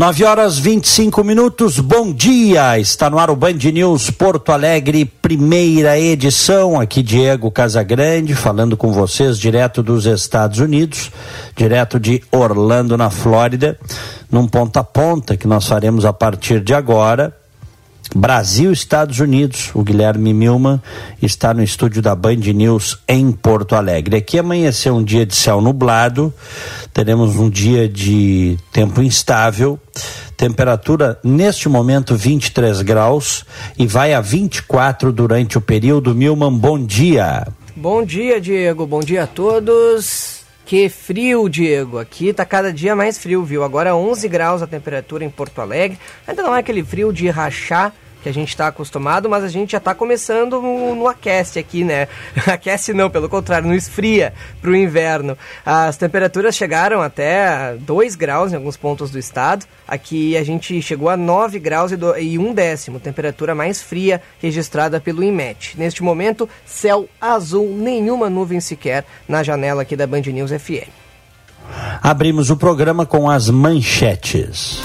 Nove horas vinte e cinco minutos, bom dia! Está no ar o Band News Porto Alegre, primeira edição. Aqui Diego Casagrande, falando com vocês direto dos Estados Unidos, direto de Orlando, na Flórida, num ponta a ponta que nós faremos a partir de agora. Brasil, Estados Unidos. O Guilherme Milman está no estúdio da Band News em Porto Alegre. Aqui amanheceu um dia de céu nublado, teremos um dia de tempo instável. Temperatura neste momento 23 graus e vai a 24 durante o período. Milman, bom dia. Bom dia, Diego. Bom dia a todos. Que frio, Diego. Aqui tá cada dia mais frio, viu? Agora 11 graus a temperatura em Porto Alegre. Ainda não é aquele frio de rachar que a gente está acostumado, mas a gente já está começando no, no, aquece aqui, né? aquece não, pelo contrário, não esfria para o inverno. As temperaturas chegaram até 2 graus em alguns pontos do estado. Aqui a gente chegou a 9 graus e, do, e um décimo, temperatura mais fria registrada pelo IMET. Neste momento, céu azul, nenhuma nuvem sequer na janela aqui da Band News FM. Abrimos o programa com as manchetes.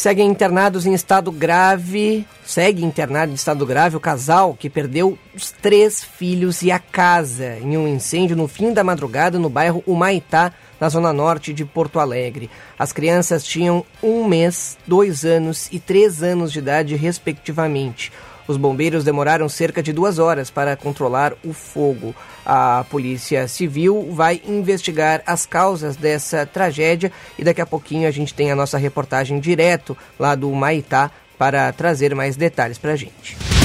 Seguem internados em estado grave. Segue internado em estado grave o casal que perdeu os três filhos e a casa em um incêndio no fim da madrugada no bairro Humaitá, na zona norte de Porto Alegre. As crianças tinham um mês, dois anos e três anos de idade, respectivamente. Os bombeiros demoraram cerca de duas horas para controlar o fogo. A Polícia Civil vai investigar as causas dessa tragédia e daqui a pouquinho a gente tem a nossa reportagem direto lá do Maitá para trazer mais detalhes para a gente.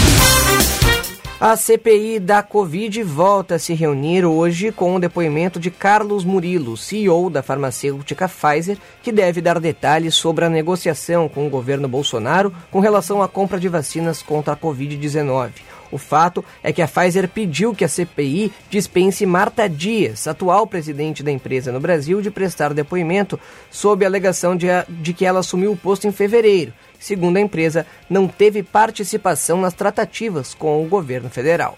A CPI da Covid volta a se reunir hoje com o depoimento de Carlos Murilo, CEO da farmacêutica Pfizer, que deve dar detalhes sobre a negociação com o governo Bolsonaro com relação à compra de vacinas contra a Covid-19. O fato é que a Pfizer pediu que a CPI dispense Marta Dias, atual presidente da empresa no Brasil, de prestar depoimento sob a alegação de, de que ela assumiu o posto em fevereiro segundo a empresa, não teve participação nas tratativas com o governo federal.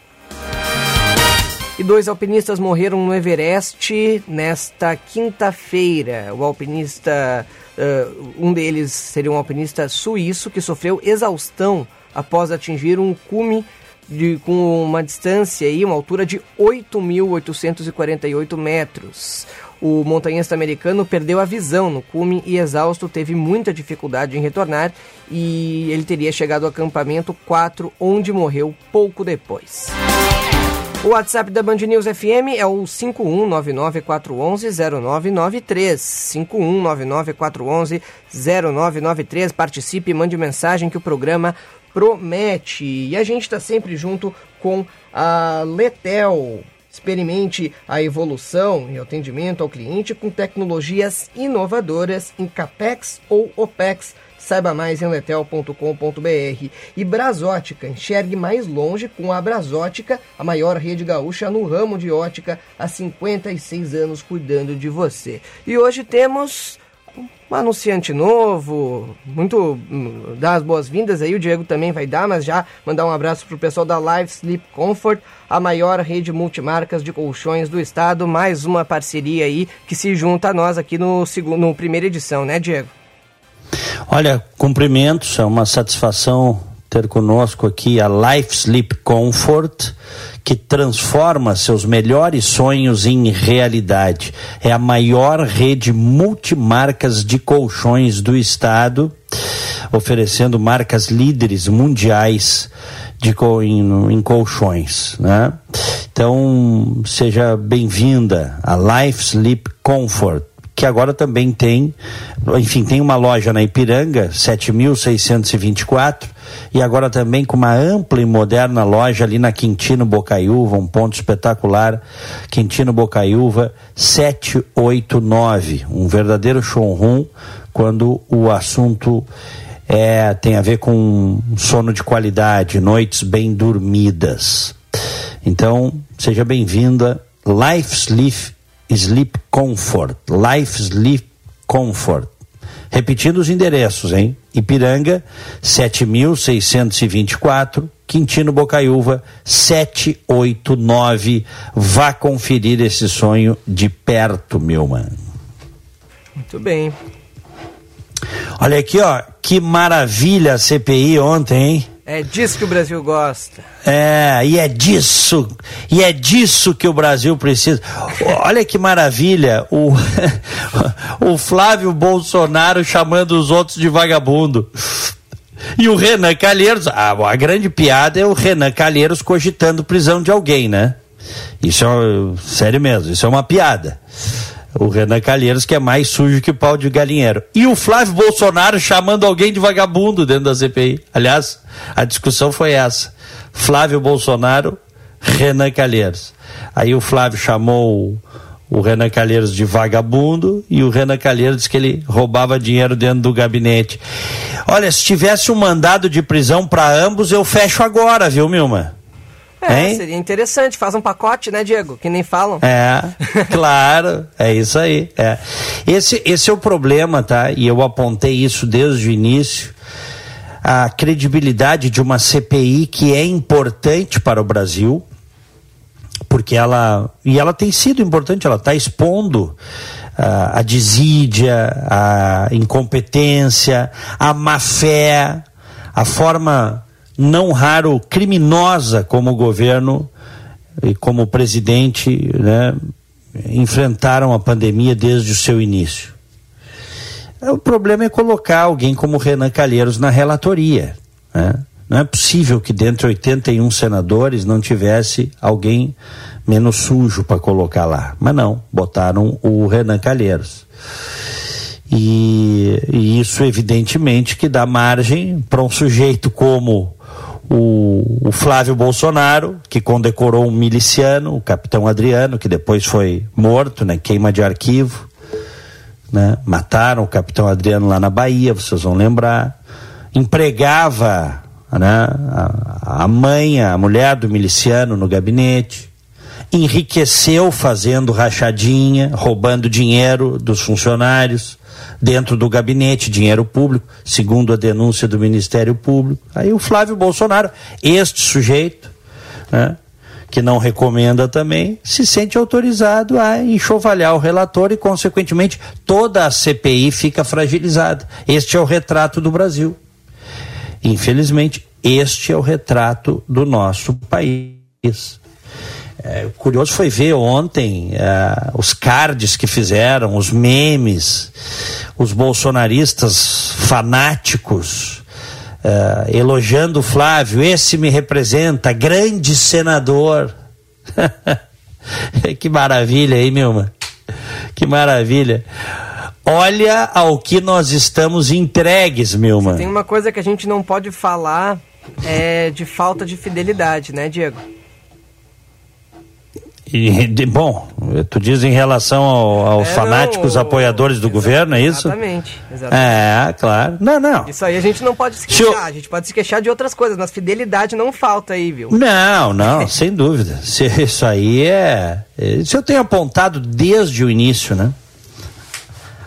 E dois alpinistas morreram no Everest nesta quinta-feira. O alpinista, uh, um deles seria um alpinista suíço que sofreu exaustão após atingir um cume de, com uma distância e uma altura de 8.848 metros. O montanhista americano perdeu a visão no cume e exausto teve muita dificuldade em retornar e ele teria chegado ao acampamento 4, onde morreu pouco depois. O WhatsApp da Band News FM é o 51994110993. 51994110993. Participe, mande mensagem que o programa promete. E a gente está sempre junto com a Letel. Experimente a evolução e atendimento ao cliente com tecnologias inovadoras em CAPEX ou OPEX. Saiba mais em letel.com.br. E Brasótica, enxergue mais longe com a Brasótica, a maior rede gaúcha no ramo de ótica, há 56 anos cuidando de você. E hoje temos um anunciante novo, muito hum, dar as boas-vindas aí, o Diego também vai dar, mas já mandar um abraço pro pessoal da Live Sleep Comfort, a maior rede multimarcas de colchões do estado, mais uma parceria aí que se junta a nós aqui no segundo, no primeira edição, né, Diego? Olha, cumprimentos, é uma satisfação ter conosco aqui a Life Sleep Comfort, que transforma seus melhores sonhos em realidade. É a maior rede multimarcas de colchões do estado, oferecendo marcas líderes mundiais de em, em colchões, né? Então, seja bem-vinda a Life Sleep Comfort que agora também tem, enfim, tem uma loja na Ipiranga, 7.624, e agora também com uma ampla e moderna loja ali na Quintino Bocaiúva, um ponto espetacular, Quintino Bocaiúva 789, um verdadeiro showroom quando o assunto É, tem a ver com sono de qualidade, noites bem dormidas. Então, seja bem-vinda. Life Sleep, Sleep Comfort. Life Sleep Comfort. Repetindo os endereços, hein? Ipiranga, 7624, Quintino Bocaiúva, 789. Vá conferir esse sonho de perto, meu mano. Muito bem. Olha aqui, ó, que maravilha a CPI ontem, hein? É disso que o Brasil gosta. É, e é disso, e é disso que o Brasil precisa. Olha que maravilha, o, o Flávio Bolsonaro chamando os outros de vagabundo. E o Renan Calheiros, a, a grande piada é o Renan Calheiros cogitando prisão de alguém, né? Isso é, sério mesmo, isso é uma piada. O Renan Calheiros, que é mais sujo que pau de galinheiro. E o Flávio Bolsonaro chamando alguém de vagabundo dentro da CPI. Aliás, a discussão foi essa. Flávio Bolsonaro, Renan Calheiros. Aí o Flávio chamou o Renan Calheiros de vagabundo e o Renan Calheiros disse que ele roubava dinheiro dentro do gabinete. Olha, se tivesse um mandado de prisão para ambos, eu fecho agora, viu, Milma? É, hein? seria interessante. Faz um pacote, né, Diego? Que nem falam. É, claro. é isso aí. É. Esse, esse é o problema, tá? E eu apontei isso desde o início. A credibilidade de uma CPI que é importante para o Brasil, porque ela. E ela tem sido importante, ela está expondo uh, a desídia, a incompetência, a má fé, a forma não raro criminosa como o governo e como o presidente né, enfrentaram a pandemia desde o seu início. O problema é colocar alguém como Renan Calheiros na relatoria. Né? Não é possível que dentre 81 senadores não tivesse alguém menos sujo para colocar lá. Mas não, botaram o Renan Calheiros. E, e isso, evidentemente, que dá margem para um sujeito como o, o, Flávio Bolsonaro, que condecorou um miliciano, o capitão Adriano, que depois foi morto, né, queima de arquivo. Né, mataram o capitão Adriano lá na Bahia, vocês vão lembrar. Empregava né, a, a mãe, a mulher do miliciano no gabinete. Enriqueceu fazendo rachadinha, roubando dinheiro dos funcionários dentro do gabinete, dinheiro público, segundo a denúncia do Ministério Público. Aí o Flávio Bolsonaro, este sujeito, né, que não recomenda também, se sente autorizado a enxovalhar o relator e, consequentemente, toda a CPI fica fragilizada. Este é o retrato do Brasil. Infelizmente, este é o retrato do nosso país. É, curioso foi ver ontem é, os cards que fizeram, os memes, os bolsonaristas fanáticos é, elogiando o Flávio. Esse me representa, grande senador. que maravilha, hein, Milma? Que maravilha. Olha ao que nós estamos entregues, Milma. Tem uma coisa que a gente não pode falar é de falta de fidelidade, né, Diego? E, de, bom, tu diz em relação ao, aos é, fanáticos não, apoiadores do governo, é isso? Exatamente, exatamente. É, claro. Não, não. Isso aí a gente não pode se queixar, eu... a gente pode se queixar de outras coisas, mas fidelidade não falta aí, viu? Não, não, sem dúvida. Se, isso aí é. Isso eu tenho apontado desde o início, né?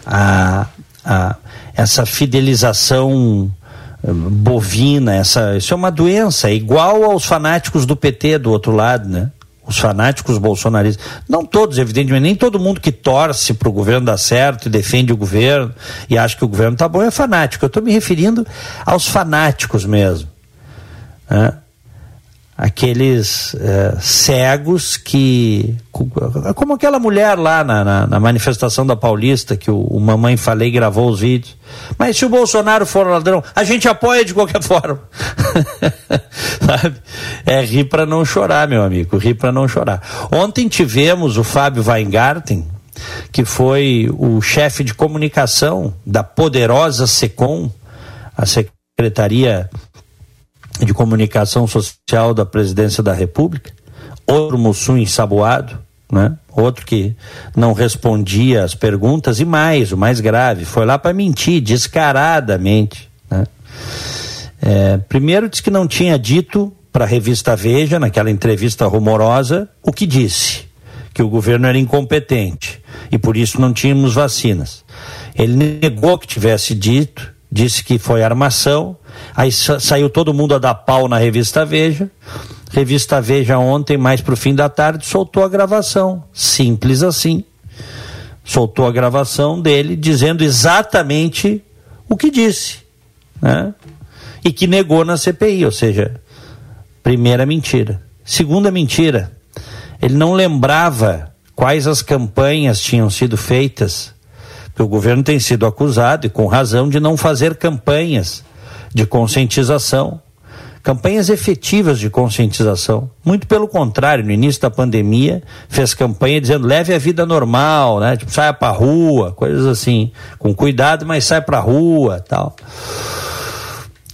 A, a, essa fidelização eh, bovina, essa, isso é uma doença, é igual aos fanáticos do PT do outro lado, né? Os fanáticos bolsonaristas, não todos, evidentemente, nem todo mundo que torce para o governo dar certo e defende o governo e acha que o governo está bom é fanático. Eu estou me referindo aos fanáticos mesmo. Né? Aqueles é, cegos que. Como aquela mulher lá na, na, na manifestação da Paulista, que o, o, Mamãe Falei gravou os vídeos. Mas se o Bolsonaro for ladrão, a gente apoia de qualquer forma. Sabe? É rir para não chorar, meu amigo, rir para não chorar. Ontem tivemos o Fábio Weingarten, que foi o chefe de comunicação da poderosa SECOM, a Secretaria de Comunicação Social da Presidência da República, outro Mussum ensaboado, né? outro que não respondia às perguntas, e mais, o mais grave, foi lá para mentir descaradamente. Né? É, primeiro, disse que não tinha dito para a revista Veja, naquela entrevista rumorosa, o que disse: que o governo era incompetente e por isso não tínhamos vacinas. Ele negou que tivesse dito, disse que foi armação, aí sa saiu todo mundo a dar pau na revista Veja. Revista Veja ontem, mais para o fim da tarde, soltou a gravação. Simples assim. Soltou a gravação dele dizendo exatamente o que disse. Né? E que negou na CPI, ou seja, primeira mentira. Segunda mentira, ele não lembrava quais as campanhas tinham sido feitas, o governo tem sido acusado, e com razão, de não fazer campanhas de conscientização campanhas efetivas de conscientização. Muito pelo contrário, no início da pandemia, fez campanha dizendo leve a vida normal, né? Tipo, saia pra rua, coisas assim. Com cuidado, mas sai pra rua tal.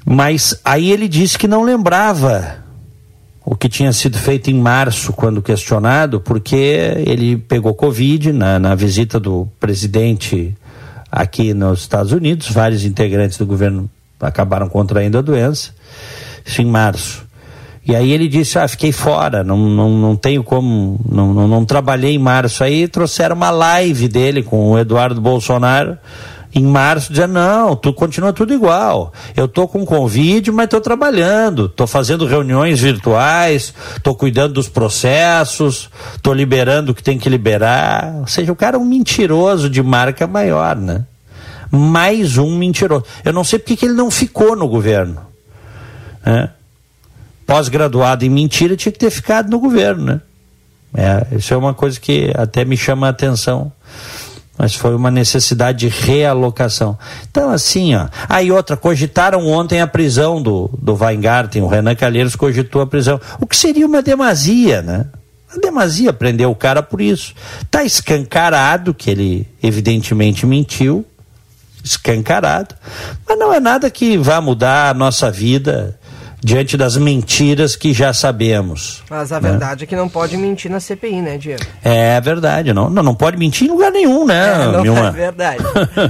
Mas aí ele disse que não lembrava o que tinha sido feito em março, quando questionado, porque ele pegou Covid na, na visita do presidente aqui nos Estados Unidos. Vários integrantes do governo acabaram contraindo a doença isso em março. E aí ele disse, ah, fiquei fora, não, não, não tenho como, não, não, não trabalhei em março. Aí trouxeram uma live dele com o Eduardo Bolsonaro em março, dizendo, não, tu continua tudo igual. Eu tô com Covid, mas tô trabalhando, tô fazendo reuniões virtuais, tô cuidando dos processos, tô liberando o que tem que liberar. Ou seja, o cara é um mentiroso de marca maior, né? Mais um mentiroso. Eu não sei porque que ele não ficou no governo. Né? Pós-graduado em mentira tinha que ter ficado no governo, né? É, isso é uma coisa que até me chama a atenção. Mas foi uma necessidade de realocação. Então, assim, ó. Aí ah, outra, cogitaram ontem a prisão do, do Weingarten, o Renan Calheiros cogitou a prisão. O que seria uma demasia, né? Uma demasia prender o cara por isso. Está escancarado que ele evidentemente mentiu, escancarado, mas não é nada que vá mudar a nossa vida diante das mentiras que já sabemos. Mas a né? verdade é que não pode mentir na CPI, né, Diego? É verdade, não, não, não pode mentir em lugar nenhum, né, é, não, É verdade,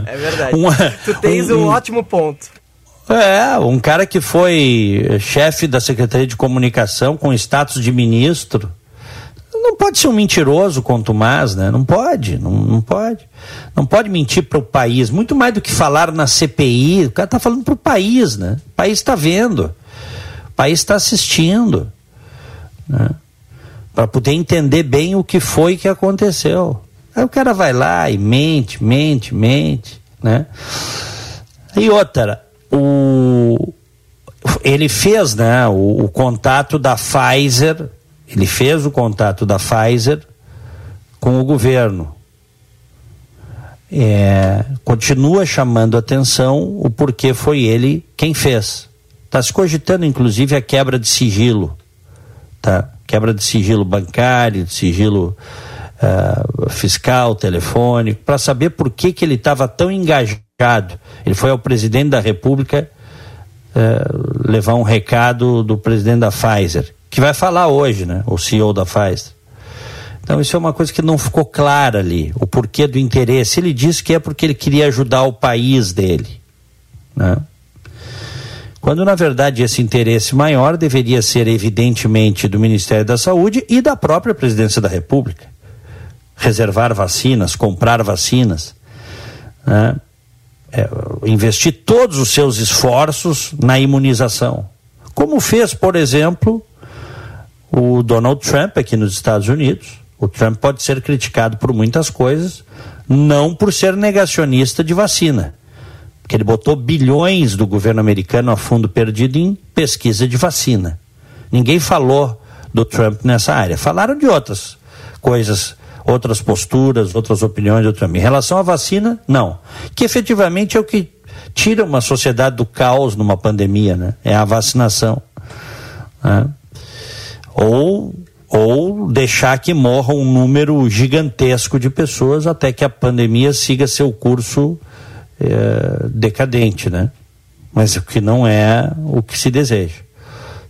é verdade. Uma, tu tens um, um ótimo ponto. É, um cara que foi chefe da Secretaria de Comunicação com status de ministro, não pode ser um mentiroso quanto mais, né? Não pode, não, não pode. Não pode mentir para o país. Muito mais do que falar na CPI, o cara está falando para o país, né? O país está vendo país está assistindo, né? para poder entender bem o que foi que aconteceu. Aí o cara vai lá e mente, mente, mente, né? E outra, o, ele fez, né, o, o contato da Pfizer, ele fez o contato da Pfizer com o governo. É, continua chamando atenção o porquê foi ele quem fez. Está se cogitando, inclusive, a quebra de sigilo, tá? Quebra de sigilo bancário, de sigilo uh, fiscal, telefônico, para saber por que, que ele estava tão engajado. Ele foi ao presidente da República uh, levar um recado do presidente da Pfizer, que vai falar hoje, né? O CEO da Pfizer. Então, isso é uma coisa que não ficou clara ali, o porquê do interesse. Ele disse que é porque ele queria ajudar o país dele, né? Quando na verdade esse interesse maior deveria ser evidentemente do Ministério da Saúde e da própria Presidência da República. Reservar vacinas, comprar vacinas, né? é, investir todos os seus esforços na imunização. Como fez, por exemplo, o Donald Trump aqui nos Estados Unidos. O Trump pode ser criticado por muitas coisas, não por ser negacionista de vacina que ele botou bilhões do governo americano a fundo perdido em pesquisa de vacina. Ninguém falou do Trump nessa área. Falaram de outras coisas, outras posturas, outras opiniões do Trump. Em relação à vacina, não. Que efetivamente é o que tira uma sociedade do caos numa pandemia, né? É a vacinação. Né? Ou, ou deixar que morra um número gigantesco de pessoas até que a pandemia siga seu curso é, decadente, né? Mas o que não é o que se deseja.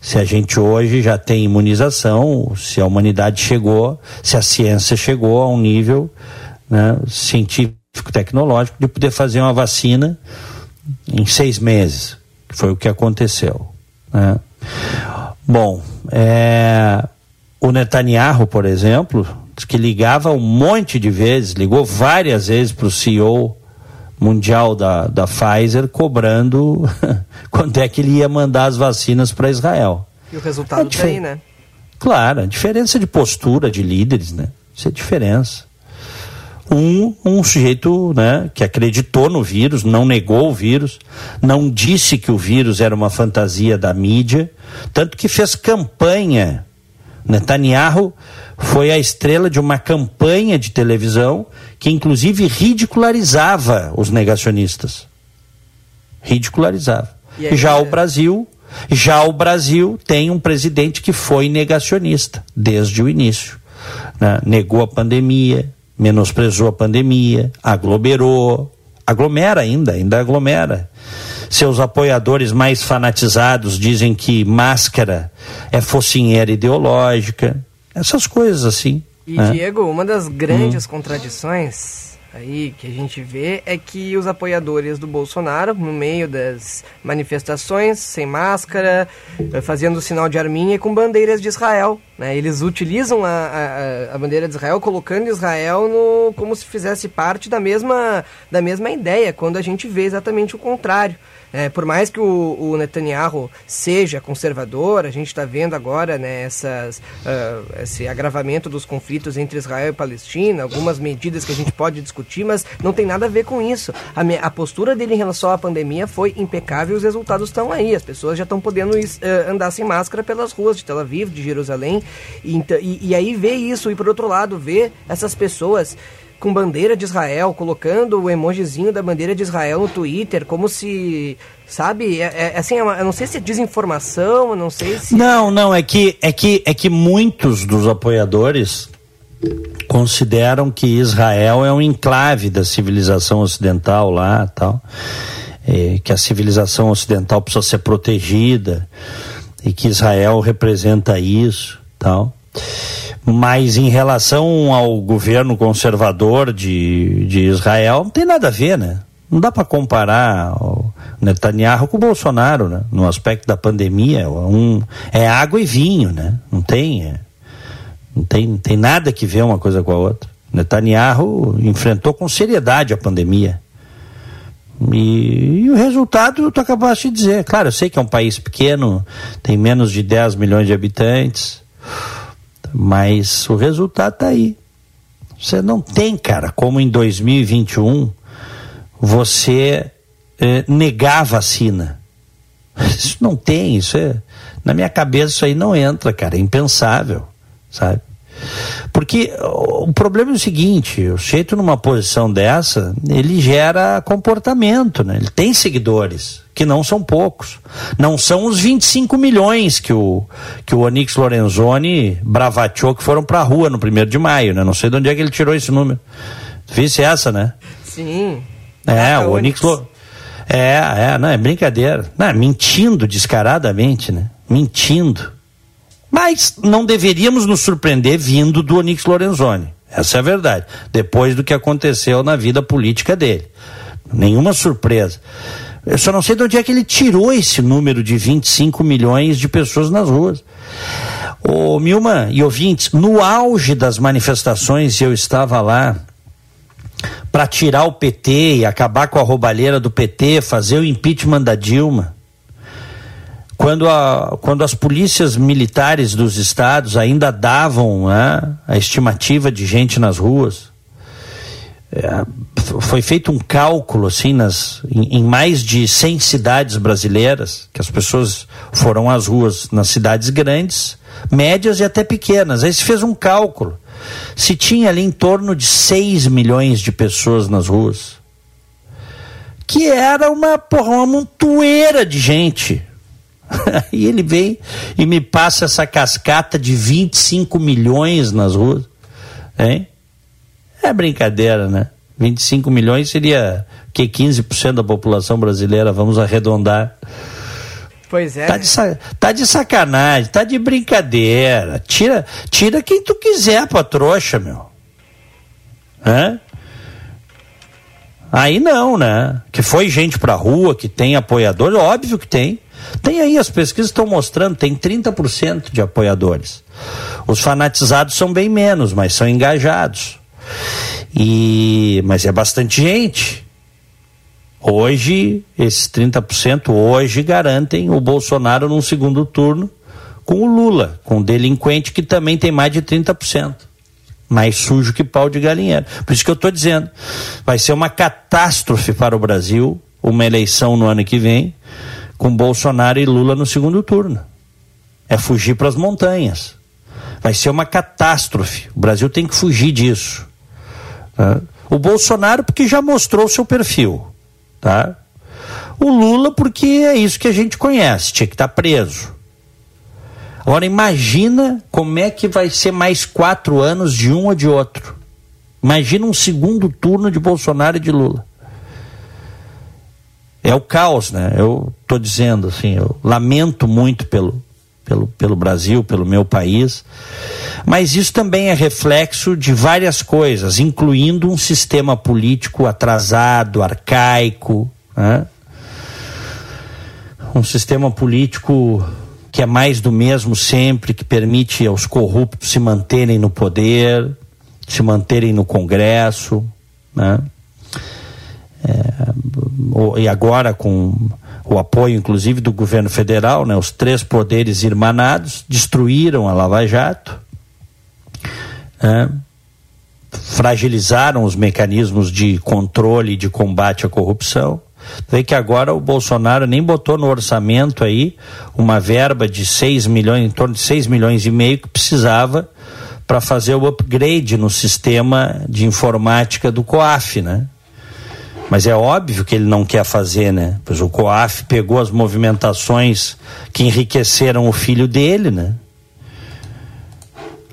Se a gente hoje já tem imunização, se a humanidade chegou, se a ciência chegou a um nível né, científico, tecnológico, de poder fazer uma vacina em seis meses. Foi o que aconteceu. Né? Bom, é, o Netanyahu, por exemplo, que ligava um monte de vezes, ligou várias vezes para o CEO mundial da, da Pfizer, cobrando quando é que ele ia mandar as vacinas para Israel. E o resultado é tem, né? Claro, a diferença de postura de líderes, né? Isso é diferença. Um, um sujeito né, que acreditou no vírus, não negou o vírus, não disse que o vírus era uma fantasia da mídia, tanto que fez campanha. Netanyahu foi a estrela de uma campanha de televisão que, inclusive, ridicularizava os negacionistas. Ridicularizava. Aí, Já é... o Brasil já o Brasil tem um presidente que foi negacionista desde o início. Né? Negou a pandemia, menosprezou a pandemia, aglomerou, aglomera ainda, ainda aglomera. Seus apoiadores mais fanatizados dizem que máscara é focinheira ideológica, essas coisas assim. E, né? Diego, uma das grandes hum. contradições aí que a gente vê é que os apoiadores do Bolsonaro, no meio das manifestações, sem máscara, eh, fazendo o sinal de arminha e com bandeiras de Israel. Né? Eles utilizam a, a, a, bandeira de Israel, colocando Israel no, como se fizesse parte da mesma, da mesma ideia, quando a gente vê exatamente o contrário. É, por mais que o, o, Netanyahu seja conservador, a gente está vendo agora né, essas, uh, esse agravamento dos conflitos entre Israel e Palestina, algumas medidas que a gente pode discutir, mas não tem nada a ver com isso. A, a postura dele em relação à pandemia foi impecável e os resultados estão aí. As pessoas já estão podendo uh, andar sem máscara pelas ruas de Tel Aviv, de Jerusalém, e, e, e aí ver isso, e por outro lado, ver essas pessoas com bandeira de Israel, colocando o emojizinho da bandeira de Israel no Twitter, como se, sabe, é, é assim, é eu não sei se é desinformação, eu não sei se Não, não, é que é que é que muitos dos apoiadores consideram que Israel é um enclave da civilização ocidental lá, tal, é, que a civilização ocidental precisa ser protegida e que Israel representa isso, tal. Mas em relação ao governo conservador de, de Israel, não tem nada a ver, né? Não dá para comparar o Netanyahu com o Bolsonaro, né? No aspecto da pandemia, um, é água e vinho, né? Não tem, é, não tem, tem nada que ver uma coisa com a outra. Netanyahu enfrentou com seriedade a pandemia. E, e, o resultado tu acabaste de dizer. Claro, eu sei que é um país pequeno, tem menos de 10 milhões de habitantes, mas o resultado está aí. Você não tem, cara, como em 2021 você eh, negar a vacina. Isso não tem, isso é. Na minha cabeça isso aí não entra, cara, é impensável, sabe? Porque o problema é o seguinte, o sujeito numa posição dessa, ele gera comportamento, né? Ele tem seguidores, que não são poucos. Não são os 25 milhões que o, que o Onix Lorenzoni bravateou que foram pra rua no primeiro de maio, né? Não sei de onde é que ele tirou esse número. Visse essa, né? Sim. É, ah, o Onix... É, é, não, é brincadeira. Não, é mentindo descaradamente, né? Mentindo. Mas não deveríamos nos surpreender vindo do Onix Lorenzoni. Essa é a verdade. Depois do que aconteceu na vida política dele. Nenhuma surpresa. Eu só não sei de onde é que ele tirou esse número de 25 milhões de pessoas nas ruas. Ô Milma e ouvintes, no auge das manifestações, eu estava lá para tirar o PT e acabar com a roubalheira do PT, fazer o impeachment da Dilma quando, a, quando as polícias militares dos estados ainda davam né, a estimativa de gente nas ruas, é, foi feito um cálculo assim nas, em, em, mais de 100 cidades brasileiras, que as pessoas foram às ruas nas cidades grandes, médias e até pequenas. Aí se fez um cálculo. Se tinha ali em torno de 6 milhões de pessoas nas ruas, que era uma, porra, uma montoeira de gente Aí ele vem e me passa essa cascata de 25 milhões nas ruas. Hein? É brincadeira, né? 25 milhões seria que 15% da população brasileira, vamos arredondar. Pois é. Tá de, tá de sacanagem, tá de brincadeira. Tira, tira quem tu quiser pra trouxa, meu. Hã? Aí não, né? Que foi gente pra rua, que tem apoiadores, óbvio que tem. Tem aí, as pesquisas estão mostrando, tem 30% de apoiadores. Os fanatizados são bem menos, mas são engajados. E mas é bastante gente. Hoje, esses 30% hoje garantem o Bolsonaro num segundo turno com o Lula, com o delinquente que também tem mais de 30%. Mais sujo que pau de galinheiro. Por isso que eu estou dizendo, vai ser uma catástrofe para o Brasil uma eleição no ano que vem com Bolsonaro e Lula no segundo turno. É fugir para as montanhas. Vai ser uma catástrofe. O Brasil tem que fugir disso. Tá? O Bolsonaro, porque já mostrou seu perfil. Tá? O Lula, porque é isso que a gente conhece, tinha que estar tá preso. Agora imagina como é que vai ser mais quatro anos de um ou de outro. Imagina um segundo turno de Bolsonaro e de Lula. É o caos, né? Eu estou dizendo assim, eu lamento muito pelo, pelo, pelo Brasil, pelo meu país, mas isso também é reflexo de várias coisas, incluindo um sistema político atrasado, arcaico, né? um sistema político que é mais do mesmo sempre, que permite aos corruptos se manterem no poder, se manterem no Congresso, né? É, e agora com o apoio, inclusive, do governo federal, né? Os três poderes irmanados destruíram a Lava Jato, né? fragilizaram os mecanismos de controle e de combate à corrupção Vê que agora o Bolsonaro nem botou no orçamento aí uma verba de 6 milhões, em torno de 6 milhões e meio que precisava para fazer o upgrade no sistema de informática do COAF, né? Mas é óbvio que ele não quer fazer, né? Pois o COAF pegou as movimentações que enriqueceram o filho dele, né?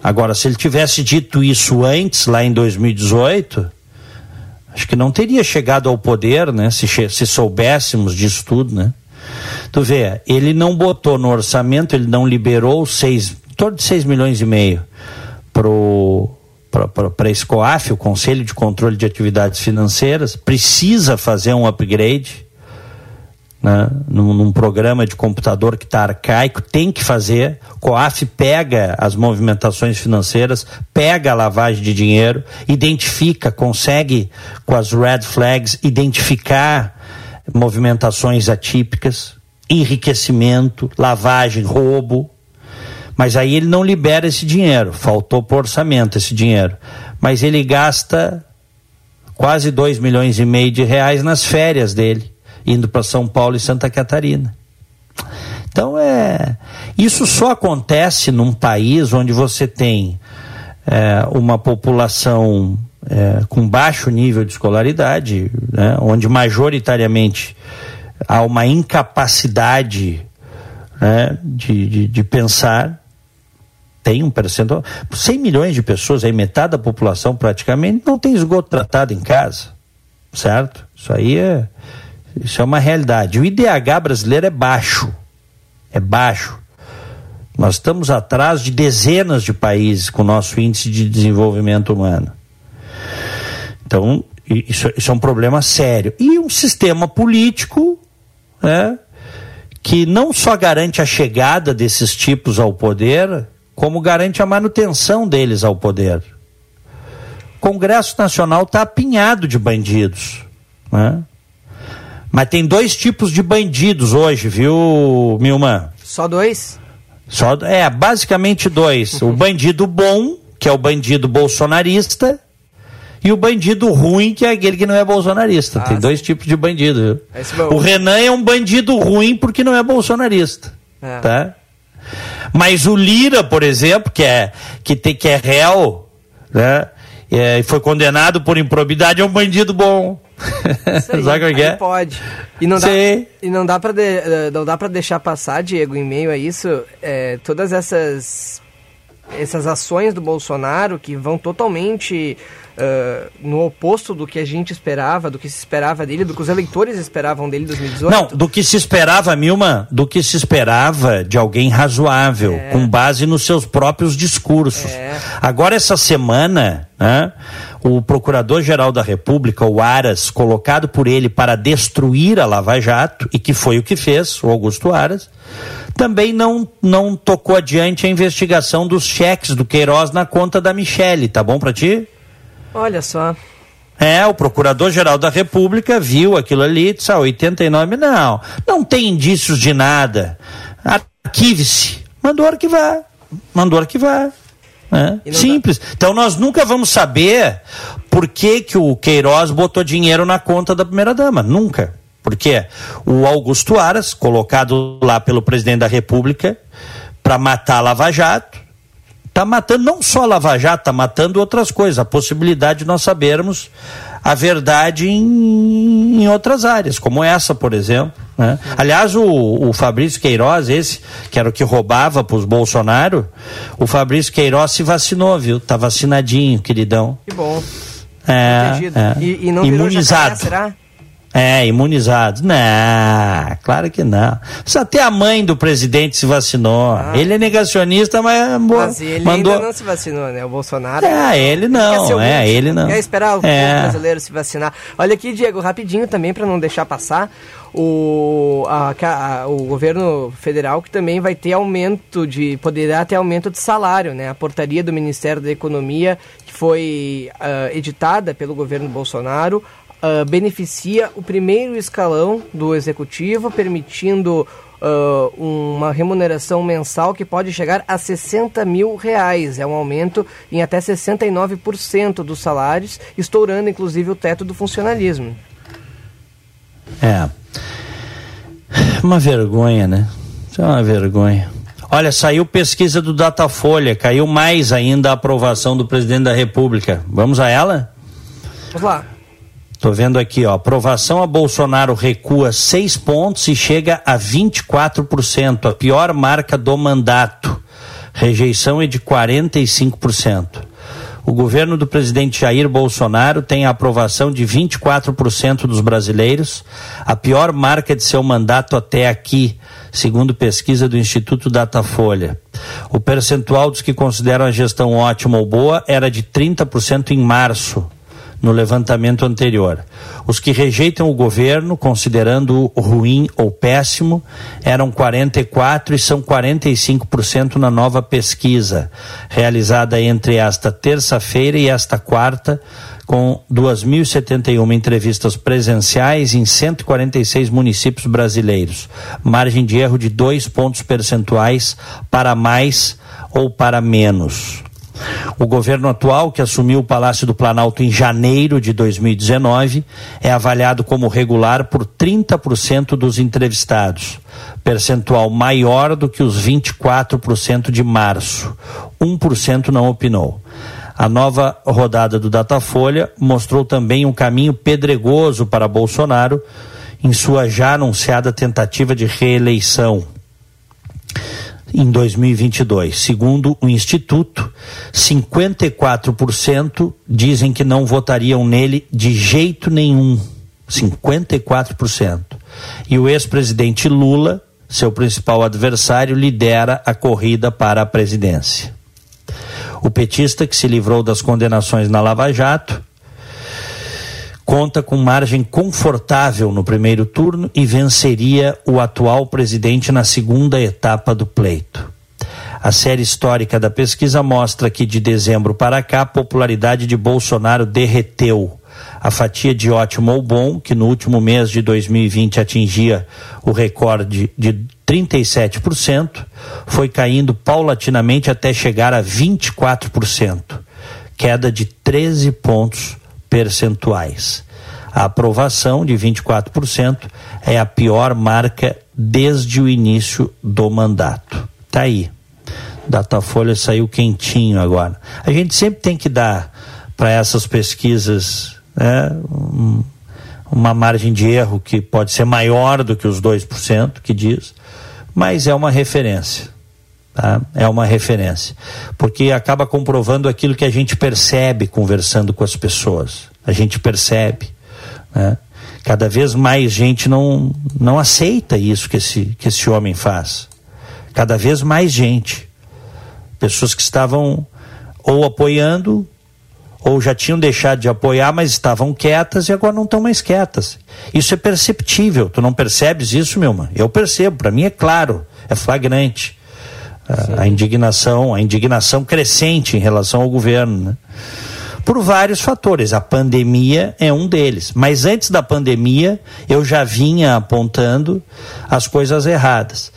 Agora, se ele tivesse dito isso antes, lá em 2018, acho que não teria chegado ao poder, né? Se, se soubéssemos disso tudo, né? Tu vê, ele não botou no orçamento, ele não liberou seis, em torno de 6 milhões e meio para a SCOAF, o Conselho de Controle de Atividades Financeiras, precisa fazer um upgrade né, num, num, programa de computador que está arcaico, tem que fazer. COAF pega as movimentações financeiras, pega a lavagem de dinheiro, identifica, consegue, com as red flags, identificar movimentações atípicas, enriquecimento, lavagem, roubo. Mas aí ele não libera esse dinheiro, faltou por orçamento esse dinheiro. Mas ele gasta quase 2 milhões e meio de reais nas férias dele indo para São Paulo e Santa Catarina. Então é isso só acontece num país onde você tem é, uma população é, com baixo nível de escolaridade, né, onde majoritariamente há uma incapacidade né, de, de, de, pensar. Tem um percentual. 100 milhões de pessoas, aí metade da população praticamente, não tem esgoto tratado em casa. Certo? Isso aí é, isso é uma realidade. O IDH brasileiro é baixo. É baixo. Nós estamos atrás de dezenas de países com nosso índice de desenvolvimento humano. Então, isso, isso é um problema sério. E um sistema político né, que não só garante a chegada desses tipos ao poder, como garante a manutenção deles ao poder. O Congresso Nacional está apinhado de bandidos. Né? Mas tem dois tipos de bandidos hoje, viu, Milman? Só dois? Só, é, basicamente dois. o bandido bom, que é o bandido bolsonarista, e o bandido ruim, que é aquele que não é bolsonarista. Ah, Tem sim. dois tipos de bandido. O Renan é um bandido ruim porque não é bolsonarista. É. Tá? Mas o Lira, por exemplo, que é, que, tem, que é réu, né? É, e foi condenado por improbidade, é um bandido bom. Aí, Sabe como é, é? Pode. E não dá, e não dá para de, eh, não dá para deixar passar, Diego, em meio a isso, é, todas essas essas ações do Bolsonaro que vão totalmente uh, no oposto do que a gente esperava, do que se esperava dele, do que os eleitores esperavam dele em 2018. Não, do que se esperava, Milma, do que se esperava de alguém razoável, é. com base nos seus próprios discursos. É. Agora, essa semana, né, o Procurador-Geral da República, o Aras, colocado por ele para destruir a Lava Jato, e que foi o que fez, o Augusto Aras, também não, não tocou adiante a investigação dos cheques do Queiroz na conta da Michele. Tá bom para ti? Olha só. É, o Procurador-Geral da República viu aquilo ali disse, ah, 89 não, não tem indícios de nada. Arquive-se. Mandou arquivar. Mandou arquivar. Né? Simples. Dá. Então nós nunca vamos saber por que, que o Queiroz botou dinheiro na conta da primeira-dama. Nunca. Porque o Augusto Aras, colocado lá pelo presidente da República para matar a Lava Jato, está matando não só a Lava Jato, está matando outras coisas. A possibilidade de nós sabermos a verdade em, em outras áreas, como essa, por exemplo. Né? Aliás, o, o Fabrício Queiroz, esse, que era o que roubava para os Bolsonaro, o Fabrício Queiroz se vacinou, viu? Tá vacinadinho, queridão. Que bom. É, é. E, e não Imunizado. Jacaré, será? É, imunizados. Não, claro que não. Só até a mãe do presidente se vacinou. Ah. Ele é negacionista, mas, mas ele mandou... ainda não se vacinou, né? O Bolsonaro. É, ele não. É, ele não. Quer esperar o é. povo brasileiro se vacinar. Olha aqui, Diego, rapidinho também, para não deixar passar. O, a, a, o governo federal que também vai ter aumento de. poderá ter aumento de salário, né? A portaria do Ministério da Economia, que foi uh, editada pelo governo Bolsonaro, uh, beneficia o primeiro escalão do executivo, permitindo uh, uma remuneração mensal que pode chegar a 60 mil reais. É um aumento em até 69% dos salários, estourando inclusive o teto do funcionalismo. É. Uma vergonha, né? É uma vergonha. Olha, saiu pesquisa do Datafolha, caiu mais ainda a aprovação do presidente da República. Vamos a ela? Vamos lá. Tô vendo aqui, ó, aprovação a Bolsonaro recua seis pontos e chega a 24%, a pior marca do mandato. Rejeição é de 45%. O governo do presidente Jair Bolsonaro tem a aprovação de 24% dos brasileiros, a pior marca de seu mandato até aqui, segundo pesquisa do Instituto Datafolha. O percentual dos que consideram a gestão ótima ou boa era de 30% em março no levantamento anterior. Os que rejeitam o governo, considerando ruim ou péssimo, eram 44 e são 45% na nova pesquisa, realizada entre esta terça-feira e esta quarta, com 2.071 entrevistas presenciais em 146 municípios brasileiros. Margem de erro de dois pontos percentuais para mais ou para menos. O governo atual, que assumiu o Palácio do Planalto em janeiro de 2019, é avaliado como regular por 30% dos entrevistados, percentual maior do que os 24% de março. 1% não opinou. A nova rodada do Datafolha mostrou também um caminho pedregoso para Bolsonaro em sua já anunciada tentativa de reeleição em 2022. Segundo o Instituto, 54% dizem que não votariam nele de jeito nenhum. 54%. E o ex-presidente Lula, seu principal adversário, lidera a corrida para a presidência. O petista, que se livrou das condenações na Lava Jato, conta com margem confortável no primeiro turno e venceria o atual presidente na segunda etapa do pleito. A série histórica da pesquisa mostra que de dezembro para cá a popularidade de Bolsonaro derreteu. A fatia de ótimo ou bom, que no último mês de 2020 atingia o recorde de 37%, foi caindo paulatinamente até chegar a 24%, queda de 13 pontos percentuais. A aprovação de 24% é a pior marca desde o início do mandato. Tá aí. Datafolha saiu quentinho agora. A gente sempre tem que dar para essas pesquisas né, um, uma margem de erro que pode ser maior do que os 2% que diz, mas é uma referência. Tá? É uma referência. Porque acaba comprovando aquilo que a gente percebe conversando com as pessoas. A gente percebe. Né? Cada vez mais gente não, não aceita isso que esse, que esse homem faz. Cada vez mais gente. Pessoas que estavam ou apoiando ou já tinham deixado de apoiar, mas estavam quietas e agora não estão mais quietas. Isso é perceptível. Tu não percebes isso, meu mano? Eu percebo. Para mim é claro, é flagrante. A, a indignação, a indignação crescente em relação ao governo, né? por vários fatores. A pandemia é um deles. Mas antes da pandemia, eu já vinha apontando as coisas erradas.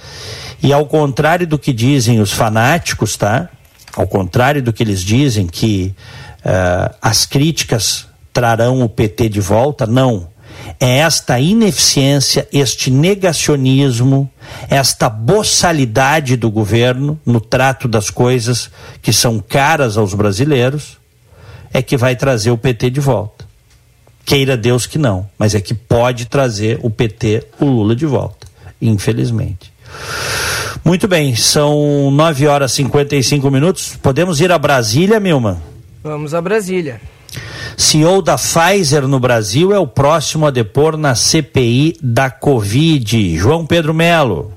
E ao contrário do que dizem os fanáticos, tá? Ao contrário do que eles dizem, que uh, as críticas trarão o PT de volta, não. É esta ineficiência, este negacionismo, esta boçalidade do governo no trato das coisas que são caras aos brasileiros, é que vai trazer o PT de volta. Queira Deus que não, mas é que pode trazer o PT, o Lula de volta, infelizmente. Muito bem, são 9 horas e 55 minutos. Podemos ir a Brasília, Milma? Vamos a Brasília. CEO da Pfizer no Brasil é o próximo a depor na CPI da Covid. João Pedro Melo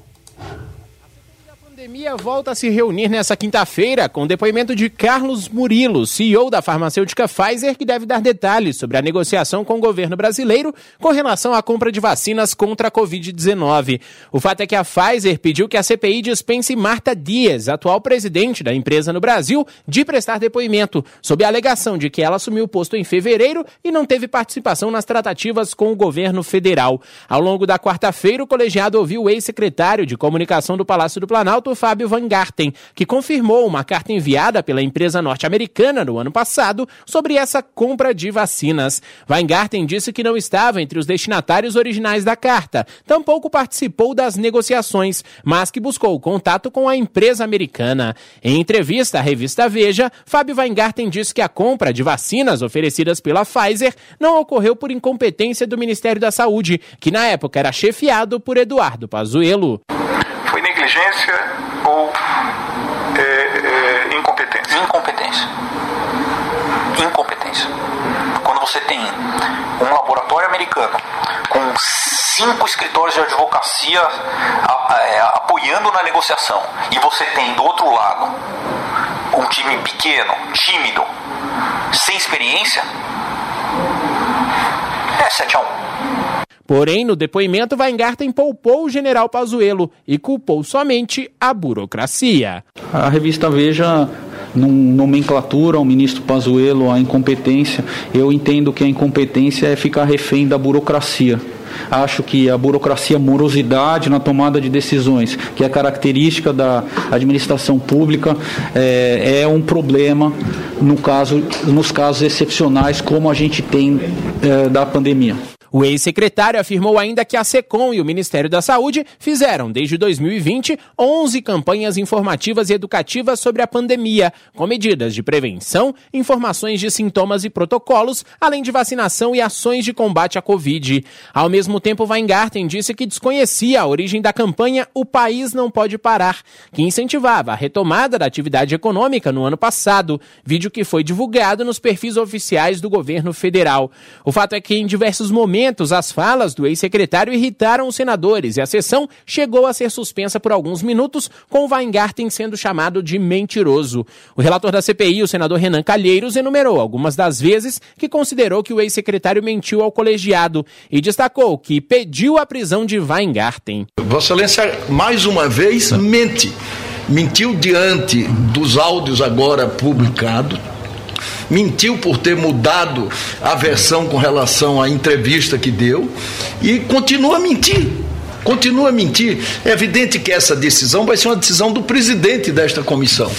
pandemia volta a se reunir nessa quinta-feira com o depoimento de Carlos Murilo, CEO da farmacêutica Pfizer, que deve dar detalhes sobre a negociação com o governo brasileiro com relação à compra de vacinas contra a Covid-19. O fato é que a Pfizer pediu que a CPI dispense Marta Dias, atual presidente da empresa no Brasil, de prestar depoimento, sob a alegação de que ela assumiu o posto em fevereiro e não teve participação nas tratativas com o governo federal. Ao longo da quarta-feira, o colegiado ouviu o ex-secretário de comunicação do Palácio do Planalto, Fábio Van Garten, que confirmou uma carta enviada pela empresa norte-americana no ano passado sobre essa compra de vacinas. Van Garten disse que não estava entre os destinatários originais da carta, tampouco participou das negociações, mas que buscou contato com a empresa americana. Em entrevista à revista Veja, Fábio Weingarten disse que a compra de vacinas oferecidas pela Pfizer não ocorreu por incompetência do Ministério da Saúde, que na época era chefiado por Eduardo Pazuello. Foi negligência é, é, incompetência? Incompetência. Incompetência. Quando você tem um laboratório americano com cinco escritórios de advocacia é, apoiando na negociação e você tem do outro lado um time pequeno, tímido, sem experiência, é 7 a 1. Porém, no depoimento, Weingarten poupou o general Pazuello e culpou somente a burocracia. A revista Veja num nomenclatura ao ministro Pazuello a incompetência, eu entendo que a incompetência é ficar refém da burocracia. Acho que a burocracia, a morosidade na tomada de decisões, que é característica da administração pública, é, é um problema no caso, nos casos excepcionais como a gente tem é, da pandemia. O ex-secretário afirmou ainda que a SECOM e o Ministério da Saúde fizeram, desde 2020, 11 campanhas informativas e educativas sobre a pandemia, com medidas de prevenção, informações de sintomas e protocolos, além de vacinação e ações de combate à Covid. Ao mesmo tempo, Weingarten disse que desconhecia a origem da campanha O País Não Pode Parar, que incentivava a retomada da atividade econômica no ano passado, vídeo que foi divulgado nos perfis oficiais do governo federal. O fato é que, em diversos momentos, momentos, as falas do ex-secretário irritaram os senadores e a sessão chegou a ser suspensa por alguns minutos, com Weingarten sendo chamado de mentiroso. O relator da CPI, o senador Renan Calheiros, enumerou algumas das vezes que considerou que o ex-secretário mentiu ao colegiado e destacou que pediu a prisão de Weingarten. Vossa Excelência, mais uma vez, mente. Mentiu diante dos áudios agora publicados mentiu por ter mudado a versão com relação à entrevista que deu e continua a mentir. Continua a mentir. É evidente que essa decisão vai ser uma decisão do presidente desta comissão.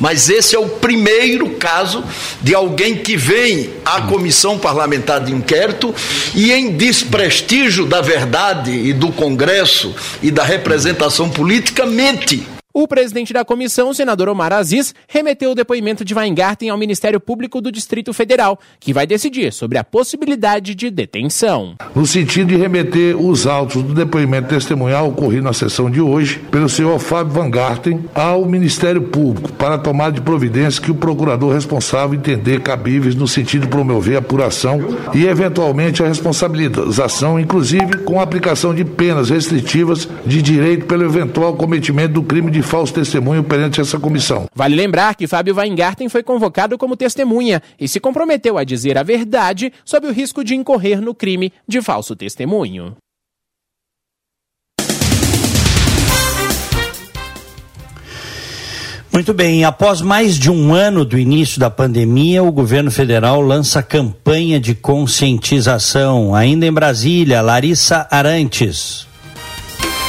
Mas esse é o primeiro caso de alguém que vem à comissão parlamentar de inquérito e, em desprestígio da verdade e do Congresso e da representação política, mente. O presidente da comissão, senador Omar Aziz, remeteu o depoimento de Weingarten ao Ministério Público do Distrito Federal, que vai decidir sobre a possibilidade de detenção. No sentido de remeter os autos do depoimento testemunhal ocorrido na sessão de hoje pelo senhor Fábio Weingarten ao Ministério Público para a tomada de providências que o procurador responsável entender cabíveis no sentido de promover a apuração e, eventualmente, a responsabilização, inclusive com a aplicação de penas restritivas de direito pelo eventual cometimento do crime de falso testemunho perante essa comissão. Vale lembrar que Fábio Weingarten foi convocado como testemunha e se comprometeu a dizer a verdade sobre o risco de incorrer no crime de falso testemunho. Muito bem, após mais de um ano do início da pandemia, o governo federal lança campanha de conscientização. Ainda em Brasília, Larissa Arantes.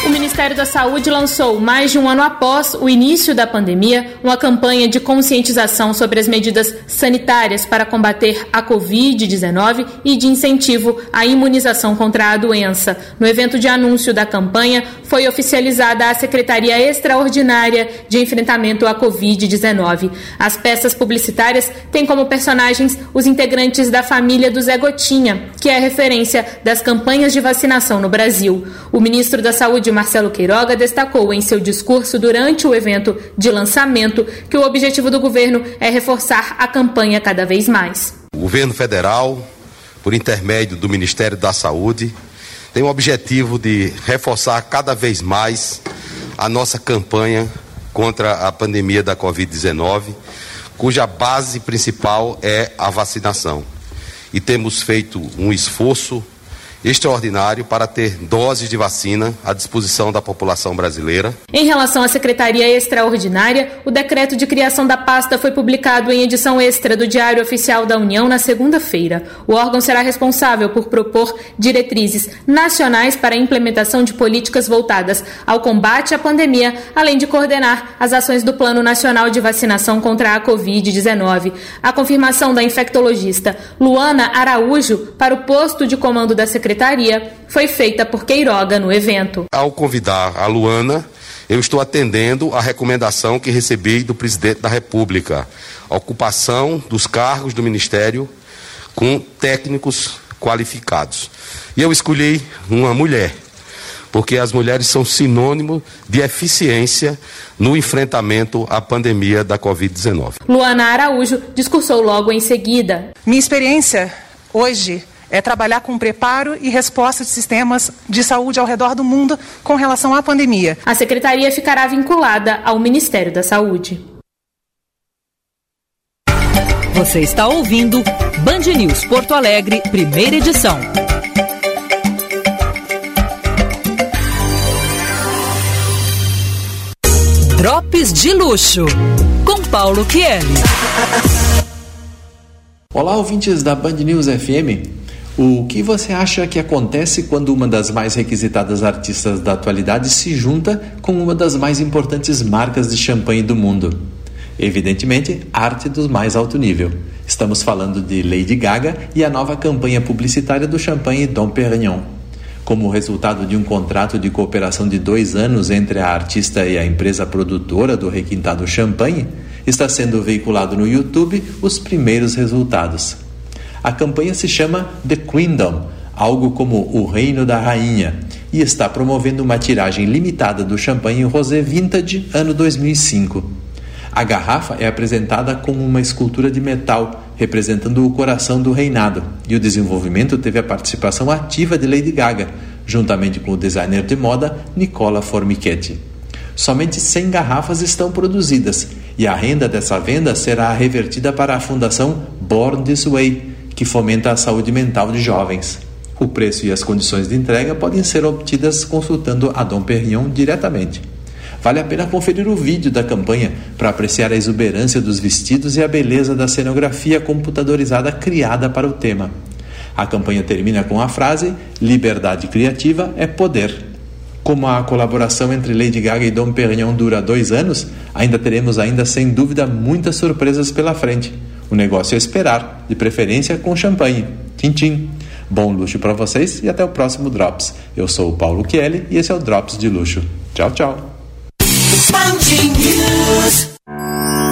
O Ministério da Saúde lançou, mais de um ano após o início da pandemia, uma campanha de conscientização sobre as medidas sanitárias para combater a Covid-19 e de incentivo à imunização contra a doença. No evento de anúncio da campanha, foi oficializada a Secretaria Extraordinária de Enfrentamento à Covid-19. As peças publicitárias têm como personagens os integrantes da família do Zé Gotinha, que é referência das campanhas de vacinação no Brasil. O ministro da Saúde, Marcelo Queiroga, destacou em seu discurso durante o evento de lançamento que o objetivo do governo é reforçar a campanha cada vez mais. O governo federal, por intermédio do Ministério da Saúde, tem o objetivo de reforçar cada vez mais a nossa campanha contra a pandemia da Covid-19, cuja base principal é a vacinação. E temos feito um esforço extraordinário para ter doses de vacina à disposição da população brasileira. Em relação à Secretaria Extraordinária, o decreto de criação da pasta foi publicado em edição extra do Diário Oficial da União na segunda-feira. O órgão será responsável por propor diretrizes nacionais para a implementação de políticas voltadas ao combate à pandemia, além de coordenar as ações do Plano Nacional de Vacinação contra a Covid-19. A confirmação da infectologista Luana Araújo para o posto de comando da Secretaria secretaria foi feita por Queiroga no evento. Ao convidar a Luana, eu estou atendendo a recomendação que recebi do presidente da República, a ocupação dos cargos do Ministério com técnicos qualificados. E eu escolhi uma mulher, porque as mulheres são sinônimo de eficiência no enfrentamento à pandemia da Covid-19. Luana Araújo discursou logo em seguida. Minha experiência hoje é trabalhar com preparo e resposta de sistemas de saúde ao redor do mundo com relação à pandemia. A secretaria ficará vinculada ao Ministério da Saúde. Você está ouvindo Band News Porto Alegre, primeira edição. Drops de luxo com Paulo Kieli. Olá, ouvintes da Band News FM. O que você acha que acontece quando uma das mais requisitadas artistas da atualidade se junta com uma das mais importantes marcas de champanhe do mundo? Evidentemente, arte do mais alto nível. Estamos falando de Lady Gaga e a nova campanha publicitária do champanhe Dom Perignon. Como resultado de um contrato de cooperação de dois anos entre a artista e a empresa produtora do requintado champanhe, está sendo veiculado no YouTube os primeiros resultados. A campanha se chama The Queendom, algo como o Reino da Rainha, e está promovendo uma tiragem limitada do champanhe rosé vintage ano 2005. A garrafa é apresentada como uma escultura de metal representando o coração do reinado, e o desenvolvimento teve a participação ativa de Lady Gaga, juntamente com o designer de moda Nicola Formichetti. Somente 100 garrafas estão produzidas e a renda dessa venda será revertida para a fundação Born This Way, que fomenta a saúde mental de jovens. O preço e as condições de entrega podem ser obtidas consultando a Dom Perignon diretamente. Vale a pena conferir o vídeo da campanha para apreciar a exuberância dos vestidos e a beleza da cenografia computadorizada criada para o tema. A campanha termina com a frase: Liberdade criativa é poder. Como a colaboração entre Lady Gaga e Dom Perignon dura dois anos, ainda teremos ainda sem dúvida muitas surpresas pela frente. O negócio é esperar, de preferência com champanhe. Tchim. Bom luxo para vocês e até o próximo Drops. Eu sou o Paulo Kelly e esse é o Drops de Luxo. Tchau, tchau.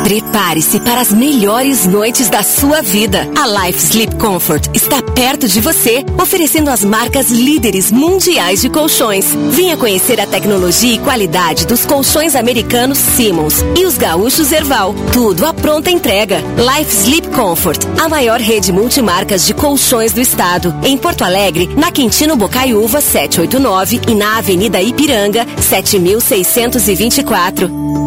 Prepare-se para as melhores noites da sua vida. A Life Sleep Comfort está perto de você, oferecendo as marcas líderes mundiais de colchões. Venha conhecer a tecnologia e qualidade dos colchões americanos Simmons e os gaúchos Erval. Tudo à pronta entrega. Life Sleep Comfort, a maior rede multimarcas de colchões do estado. Em Porto Alegre, na Quintino Bocaiúva 789 e na Avenida Ipiranga 7624.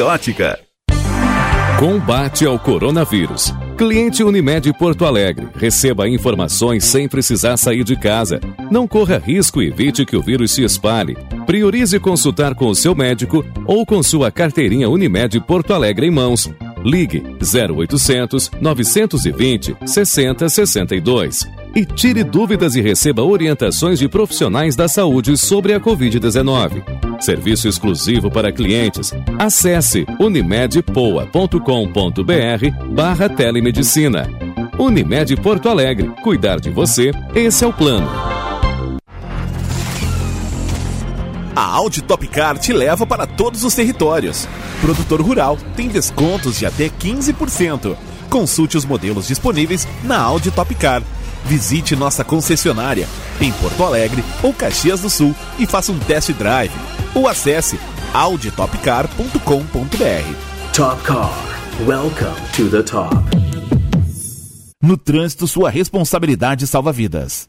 ótica. Combate ao coronavírus. Cliente Unimed Porto Alegre. Receba informações sem precisar sair de casa. Não corra risco e evite que o vírus se espalhe. Priorize consultar com o seu médico ou com sua carteirinha Unimed Porto Alegre em mãos. Ligue 0800 920 6062 e tire dúvidas e receba orientações de profissionais da saúde sobre a Covid-19. Serviço exclusivo para clientes. Acesse unimedpoa.com.br barra telemedicina. Unimed Porto Alegre. Cuidar de você, esse é o plano. A Audi Top Car te leva para todos os territórios. Produtor rural tem descontos de até 15%. Consulte os modelos disponíveis na Audi Top Car. Visite nossa concessionária em Porto Alegre ou Caxias do Sul e faça um test drive. Ou acesse auditopcar.com.br. Top Car. Welcome to the top. No trânsito, sua responsabilidade salva vidas.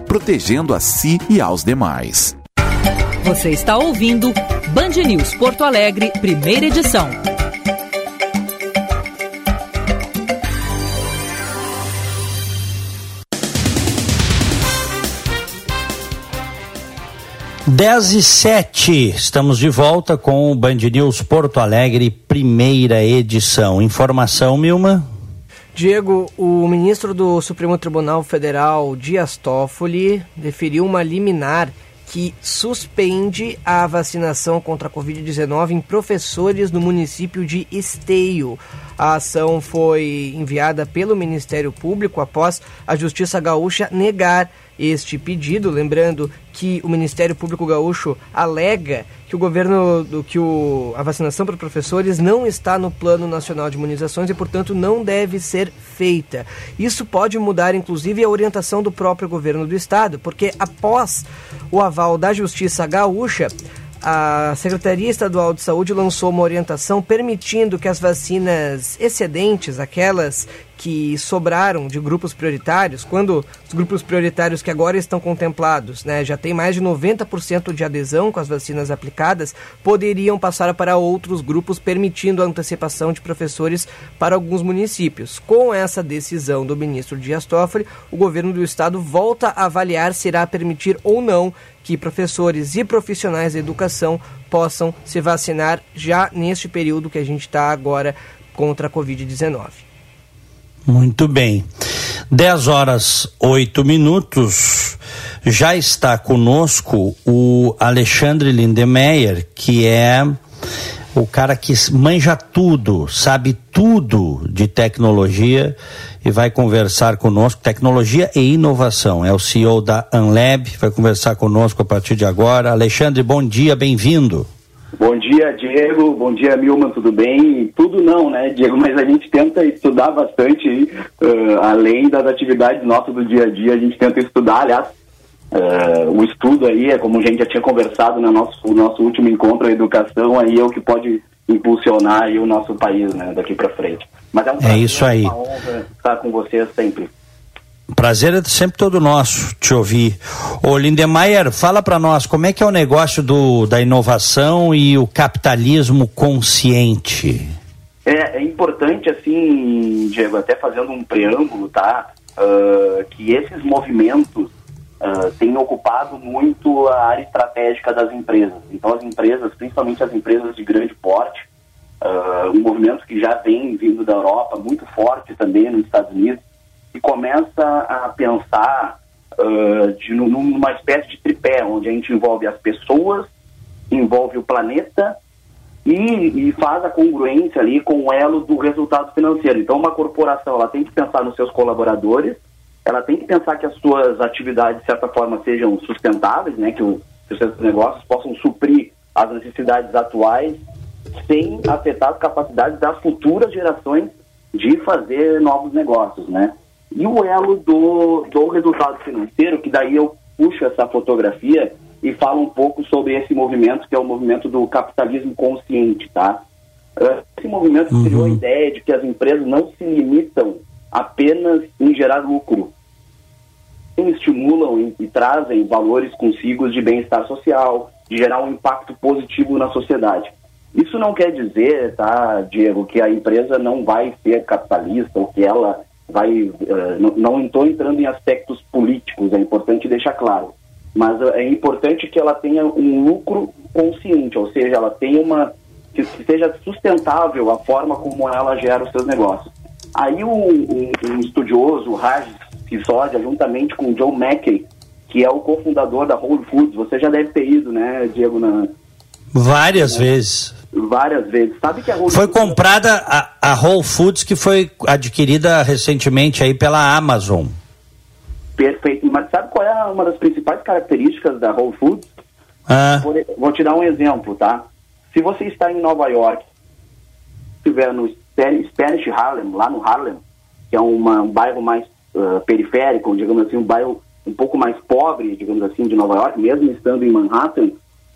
protegendo a si e aos demais. Você está ouvindo Band News Porto Alegre, primeira edição. Dez e sete, estamos de volta com o Band News Porto Alegre, primeira edição. Informação, Milma? Diego, o ministro do Supremo Tribunal Federal, Dias Toffoli, deferiu uma liminar que suspende a vacinação contra a Covid-19 em professores no município de Esteio. A ação foi enviada pelo Ministério Público após a Justiça Gaúcha negar este pedido, lembrando que o Ministério Público Gaúcho alega que o governo do que o, a vacinação para professores não está no Plano Nacional de Imunizações e, portanto, não deve ser feita. Isso pode mudar, inclusive, a orientação do próprio governo do estado, porque após o aval da Justiça Gaúcha, a Secretaria Estadual de Saúde lançou uma orientação permitindo que as vacinas excedentes, aquelas que sobraram de grupos prioritários, quando os grupos prioritários que agora estão contemplados, né, já tem mais de 90% de adesão com as vacinas aplicadas, poderiam passar para outros grupos, permitindo a antecipação de professores para alguns municípios. Com essa decisão do ministro Dias Toffoli, o governo do estado volta a avaliar se irá permitir ou não que professores e profissionais da educação possam se vacinar já neste período que a gente está agora contra a Covid-19. Muito bem. 10 horas 8 minutos. Já está conosco o Alexandre Lindemeyer, que é o cara que manja tudo, sabe tudo de tecnologia e vai conversar conosco, tecnologia e inovação. É o CEO da Unlab, vai conversar conosco a partir de agora. Alexandre, bom dia, bem-vindo. Bom dia, Diego. Bom dia, Milman. Tudo bem? Tudo não, né, Diego? Mas a gente tenta estudar bastante, uh, além das atividades nossas do dia a dia, a gente tenta estudar. Aliás, uh, o estudo aí, é como a gente já tinha conversado no nosso, no nosso último encontro, a educação aí é o que pode impulsionar o nosso país né, daqui para frente. Mas é, um é isso aí. uma honra estar com vocês sempre. Prazer é sempre todo nosso te ouvir. Ô Lindemeyer, fala para nós como é que é o negócio do, da inovação e o capitalismo consciente. É, é importante, assim, Diego, até fazendo um preâmbulo, tá? Uh, que esses movimentos uh, têm ocupado muito a área estratégica das empresas. Então, as empresas, principalmente as empresas de grande porte, uh, um movimento que já vem vindo da Europa, muito forte também nos Estados Unidos, começa a pensar uh, de, numa espécie de tripé, onde a gente envolve as pessoas, envolve o planeta e, e, faz a congruência ali com o elo do resultado financeiro. Então, uma corporação ela tem que pensar nos seus colaboradores, ela tem que pensar que as suas atividades, de certa forma, sejam sustentáveis, né, que, o, que os seus negócios possam suprir as necessidades atuais sem afetar as capacidades das futuras gerações de fazer novos negócios, né? E o elo do, do resultado financeiro, que daí eu puxo essa fotografia e falo um pouco sobre esse movimento, que é o movimento do capitalismo consciente, tá? Ah, esse movimento uhum. criou a ideia de que as empresas não se limitam apenas em gerar lucro. Estimulam e, e trazem valores consigo de bem-estar social, de gerar um impacto positivo na sociedade. Isso não quer dizer, tá, Diego, que a empresa não vai ser capitalista ou que ela vai. Uh, não estou entrando em aspectos políticos, é importante deixar claro. Mas uh, é importante que ela tenha um lucro consciente, ou seja, ela tenha uma. que, que seja sustentável a forma como ela gera os seus negócios. Aí um, um, um estudioso, Raj Sisodia, juntamente com John Mackey, que é o cofundador da Whole Foods, você já deve ter ido, né, Diego, na, Várias vezes. Várias vezes. Sabe que a Whole Foi Foods... comprada a, a Whole Foods, que foi adquirida recentemente aí pela Amazon. Perfeito. Mas sabe qual é uma das principais características da Whole Foods? Ah. Vou, vou te dar um exemplo, tá? Se você está em Nova York, estiver no Spanish Harlem, lá no Harlem, que é uma, um bairro mais uh, periférico, digamos assim, um bairro um pouco mais pobre, digamos assim, de Nova York, mesmo estando em Manhattan,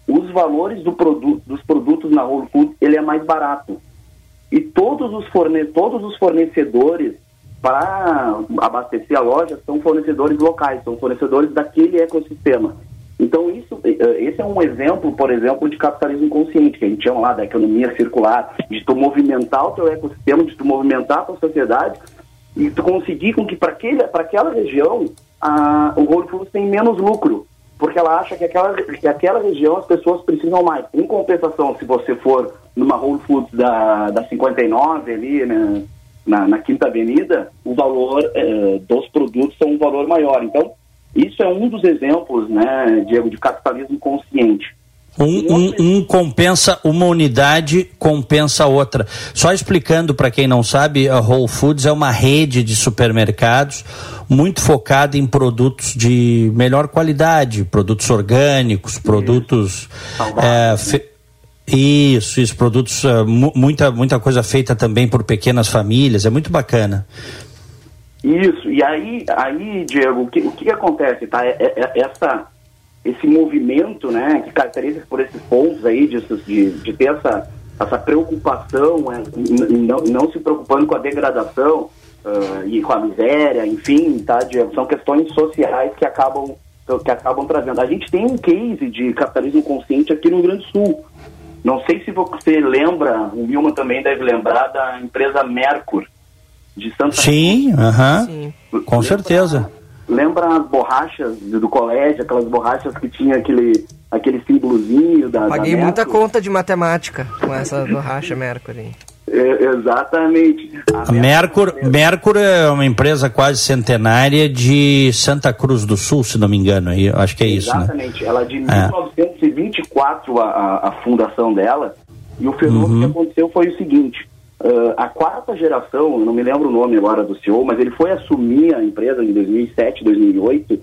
os valores do produto, dos produtos na Whole Foods ele é mais barato. E todos os, forne todos os fornecedores para abastecer a loja são fornecedores locais, são fornecedores daquele ecossistema. Então, isso, eh, esse é um exemplo, por exemplo, de capitalismo consciente, que a gente chama lá da economia circular, de tu movimentar o teu ecossistema, de tu movimentar a tua sociedade e tu conseguir com que para aquela região a, o Whole Foods tem menos lucro porque ela acha que aquela, que aquela região as pessoas precisam mais. Em compensação, se você for numa Whole Foods da, da 59 ali, né, na, na Quinta Avenida, o valor eh, dos produtos são um valor maior. Então, isso é um dos exemplos, né, Diego, de capitalismo consciente. Um, um, um, compensa uma unidade, compensa outra. Só explicando para quem não sabe, a Whole Foods é uma rede de supermercados muito focada em produtos de melhor qualidade, produtos orgânicos, produtos. É. Isso, isso, produtos, uh, muita, muita coisa feita também por pequenas famílias, é muito bacana. Isso, e aí, aí Diego, o que, o que acontece, tá? É, é, é essa esse movimento, né, que caracteriza por esses pontos aí de, de, de ter essa, essa preocupação é, não, não se preocupando com a degradação uh, e com a miséria, enfim, tá, de, são questões sociais que acabam que acabam trazendo. A gente tem um case de capitalismo consciente aqui no Rio Grande do Sul. Não sei se você lembra, o Milman também deve lembrar da empresa Mercur de Santa Sim, uh -huh. com certeza lembra as borrachas do colégio, aquelas borrachas que tinha aquele, aquele símbolozinho da. Paguei da muita conta de matemática com essa borracha Mercury. É, exatamente. A, Mercur, Mercur é uma empresa quase centenária de Santa Cruz do Sul, se não me engano. Aí, acho que é isso. Exatamente. Né? Ela é de 1924 a, a, a fundação dela. E o fenômeno uhum. que aconteceu foi o seguinte: Uh, a quarta geração, eu não me lembro o nome agora do CEO, mas ele foi assumir a empresa em 2007, 2008,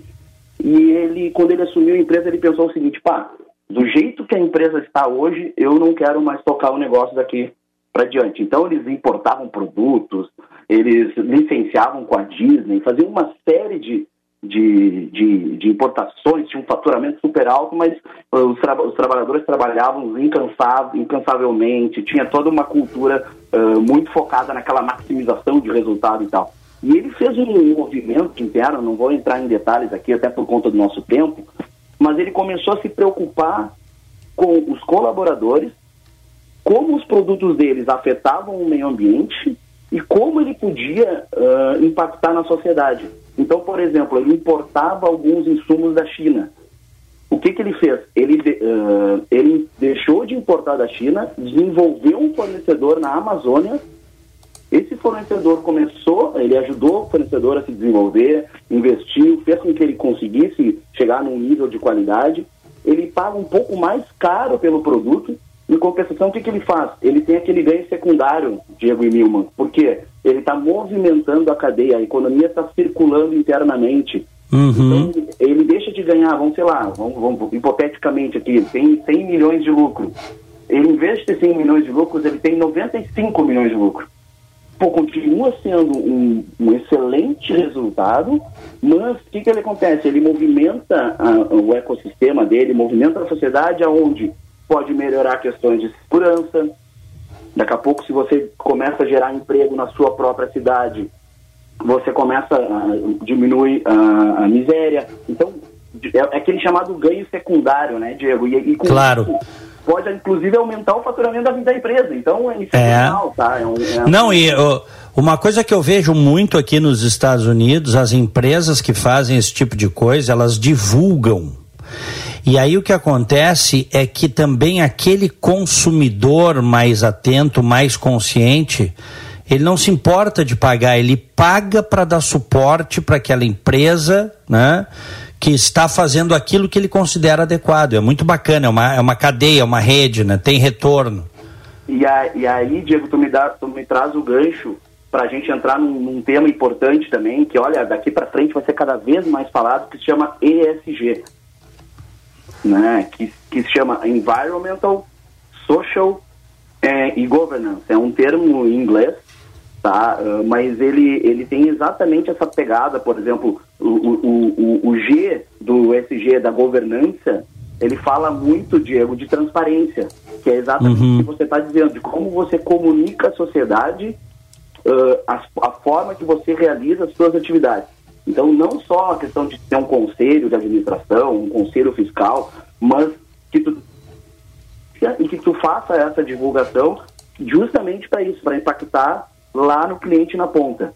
e ele, quando ele assumiu a empresa, ele pensou o seguinte, pá, do jeito que a empresa está hoje, eu não quero mais tocar o negócio daqui para diante. Então eles importavam produtos, eles licenciavam com a Disney, faziam uma série de, de, de, de, importações, tinha um faturamento super alto, mas os, tra os trabalhadores trabalhavam incansável, incansavelmente, tinha toda uma cultura uh, muito focada naquela maximização de resultado e tal. E ele fez um movimento interno, não vou entrar em detalhes aqui, até por conta do nosso tempo, mas ele começou a se preocupar com os colaboradores, como os produtos deles afetavam o meio ambiente e como ele podia uh, impactar na sociedade. Então, por exemplo, ele importava alguns insumos da China. O que, que ele fez? Ele, uh, ele deixou de importar da China, desenvolveu um fornecedor na Amazônia. Esse fornecedor começou, ele ajudou o fornecedor a se desenvolver, investiu, fez com que ele conseguisse chegar num nível de qualidade. Ele paga um pouco mais caro pelo produto, em compensação, o que, que ele faz? Ele tem aquele ganho secundário, Diego e Milman. Por quê? Ele está movimentando a cadeia, a economia está circulando internamente. Uhum. Então, ele deixa de ganhar, vamos, sei lá, vamos, vamos, hipoteticamente aqui, tem 100 milhões de lucro. Ele, em vez de ter 100 milhões de lucros, ele tem 95 milhões de lucro. Pô, continua sendo um, um excelente resultado, mas o que, que ele acontece? Ele movimenta a, o ecossistema dele, movimenta a sociedade aonde pode melhorar questões de segurança. Daqui a pouco, se você começa a gerar emprego na sua própria cidade, você começa a diminuir a, a miséria. Então, é, é, aquele chamado ganho secundário, né, Diego? E, e claro. Isso, pode, inclusive, aumentar o faturamento da, da empresa. Então, é, isso é, tá? É um, é Não, e... Uma coisa que eu vejo muito aqui nos Estados Unidos, as empresas que fazem esse tipo de coisa, elas divulgam e aí o que acontece é que também aquele consumidor mais atento, mais consciente, ele não se importa de pagar, ele paga para dar suporte para aquela empresa, né? Que está fazendo aquilo que ele considera adequado. É muito bacana, é uma, é uma cadeia, é uma rede, né? Tem retorno. E, a, e aí, Diego, tu me, dá, tu me traz o gancho para a gente entrar num, num, tema importante também, que olha, daqui para frente vai ser cada vez mais falado, que se chama ESG né, que, que se chama Environmental, Social é, e Governance. É um termo em inglês, tá? Uh, mas ele, ele tem exatamente essa pegada, por exemplo, o, o, o, o G do SG, da governança, ele fala muito, Diego, de transparência, que é exatamente uhum. o que você está dizendo, de como você comunica a sociedade, uh, a, a forma que você realiza as suas atividades. Então, não só a questão de ter um conselho de administração, um conselho fiscal, mas que tu, que tu faça essa divulgação justamente para isso, para impactar lá no cliente na ponta.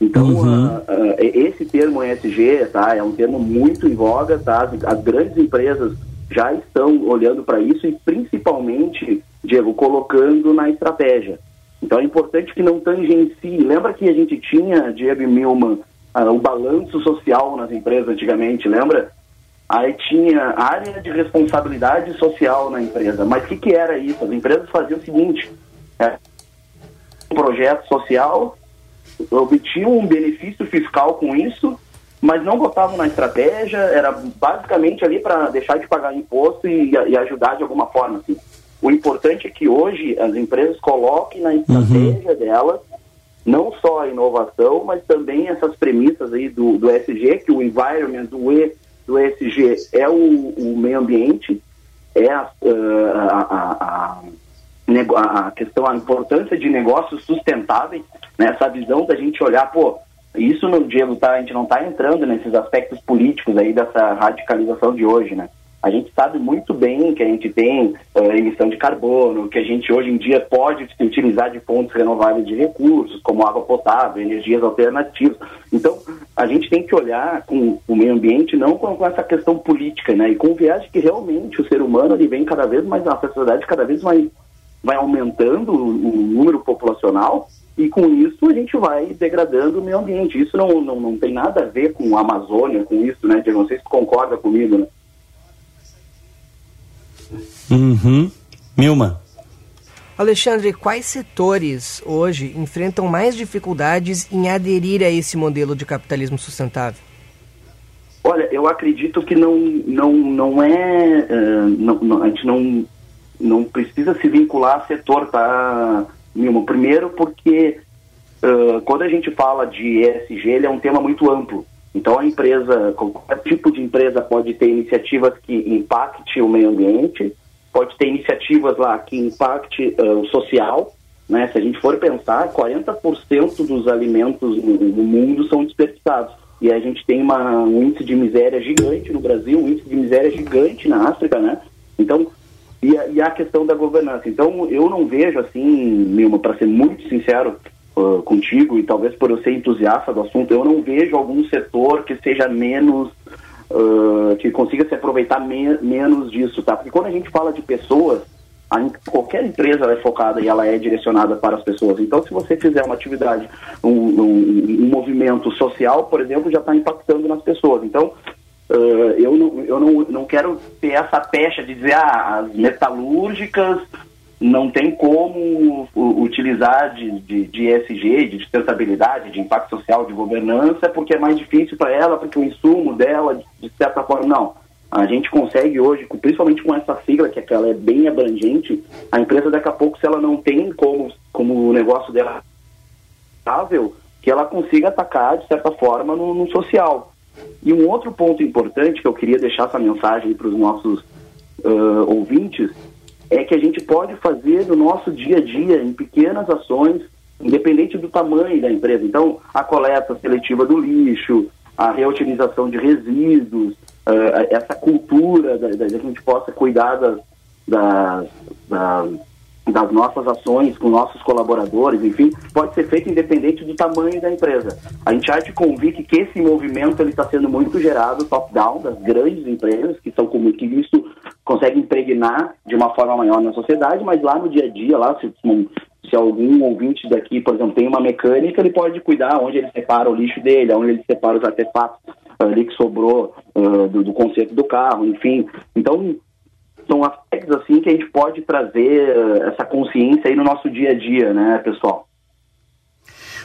Então, uhum. uh, uh, esse termo ESG tá, é um termo muito em voga, tá? As, as grandes empresas já estão olhando para isso e principalmente, Diego, colocando na estratégia. Então é importante que não tangencie. Lembra que a gente tinha, Diego Milman, uh, o balanço social nas empresas antigamente, lembra? Aí tinha área de responsabilidade social na empresa. Mas o que, que era isso? As empresas faziam o seguinte: é, um projeto social, obtinham um benefício fiscal com isso, mas não botavam na estratégia, era basicamente ali para deixar de pagar imposto e, e, ajudar de alguma forma. Assim. O importante é que hoje as empresas coloquem na estratégia uhum. delas não só a inovação, mas também essas premissas aí do, do SG, que o environment, do E, do ESG é o, o meio ambiente, é a, a, a, a, questão, a importância de negócios sustentáveis, né? essa visão da gente olhar, pô, isso no Diego, tá, a gente não está entrando nesses aspectos políticos aí dessa radicalização de hoje, né? A gente sabe muito bem que a gente tem uh, emissão de carbono, que a gente hoje em dia pode se utilizar de fontes renováveis de recursos, como água potável, energias alternativas. Então, a gente tem que olhar com o meio ambiente não com, com essa questão política, né? E com o viés que realmente o ser humano ele vem cada vez mais, a sociedade cada vez mais vai aumentando o, o número populacional e com isso a gente vai degradando o meio ambiente. Isso não, não, não tem nada a ver com a Amazônia, com isso, né, Diego? Não sei se concorda comigo, né? Uhum. Milma. Alexandre, quais setores hoje enfrentam mais dificuldades em aderir a esse modelo de capitalismo sustentável? Olha, eu acredito que não, não, não é. Uh, não, não, a gente não, não precisa se vincular a setor, tá, Milma? Primeiro, porque uh, quando a gente fala de ESG, ele é um tema muito amplo. Então a empresa, qualquer tipo de empresa pode ter iniciativas que impacte o meio ambiente, pode ter iniciativas lá que impacte uh, o social, né? Se a gente for pensar, 40% dos alimentos no, no, mundo são desperdiçados. E a gente tem uma, um índice de miséria gigante no Brasil, um índice de miséria gigante na África, né? Então, e a, e a questão da governança. Então, eu não vejo assim, Milma, para ser muito sincero, contigo, e talvez por eu ser entusiasta do assunto, eu não vejo algum setor que seja menos. Uh, que consiga se aproveitar me menos disso, tá? Porque quando a gente fala de pessoas, a, qualquer empresa é focada e ela é direcionada para as pessoas. Então, se você fizer uma atividade, um, um, um movimento social, por exemplo, já está impactando nas pessoas. Então, uh, eu, não, eu não, não quero ter essa pecha de dizer, ah, as metalúrgicas não tem como utilizar de, de, de ESG, de sustentabilidade, de impacto social, de governança, porque é mais difícil para ela, porque o insumo dela, de certa forma, não. A gente consegue hoje, principalmente com essa sigla, que ela é bem abrangente, a empresa daqui a pouco, se ela não tem como, como o negócio dela estável, que ela consiga atacar, de certa forma, no, no social. E um outro ponto importante que eu queria deixar essa mensagem para os nossos uh, ouvintes é que a gente pode fazer no nosso dia a dia, em pequenas ações, independente do tamanho da empresa. Então, a coleta seletiva do lixo, a reutilização de resíduos, uh, essa cultura da, da, que a gente possa cuidar das, das, das, das nossas ações com nossos colaboradores, enfim, pode ser feito independente do tamanho da empresa. A gente há convite que esse movimento ele está sendo muito gerado top-down das grandes empresas que são como que isso consegue impregnar de uma forma maior na sociedade, mas lá no dia a dia, lá se, se algum ouvinte daqui, por exemplo, tem uma mecânica, ele pode cuidar onde ele separa o lixo dele, onde ele separa os artefatos ali que sobrou uh, do, do conceito do carro, enfim. Então, são aspectos assim que a gente pode trazer essa consciência aí no nosso dia a dia, né, pessoal?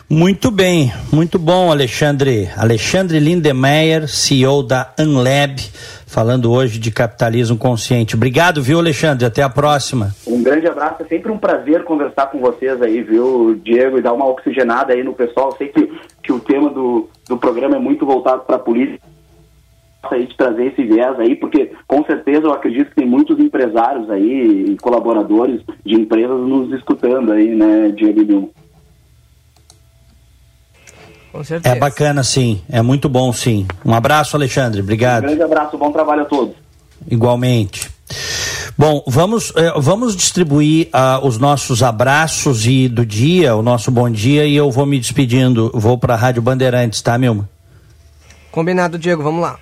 Muito bem, muito bom, Alexandre. Alexandre Lindemeyer, CEO da Unlab, falando hoje de capitalismo consciente. Obrigado, viu, Alexandre? Até a próxima. Um grande abraço, é sempre um prazer conversar com vocês aí, viu, Diego, e dar uma oxigenada aí no pessoal. Eu sei que, que o tema do, do programa é muito voltado para a política aí de trazer esse viés aí, porque com certeza eu acredito que tem muitos empresários aí e colaboradores de empresas nos escutando aí, né, Diego Com certeza. É bacana, sim. É muito bom, sim. Um abraço, Alexandre. Obrigado. Um grande abraço. Bom trabalho a todos. Igualmente. Bom, vamos, eh, vamos distribuir uh, os nossos abraços e do dia, o nosso bom dia, e eu vou me despedindo. Vou para a Rádio Bandeirantes, tá, Milma? Combinado, Diego. Vamos lá.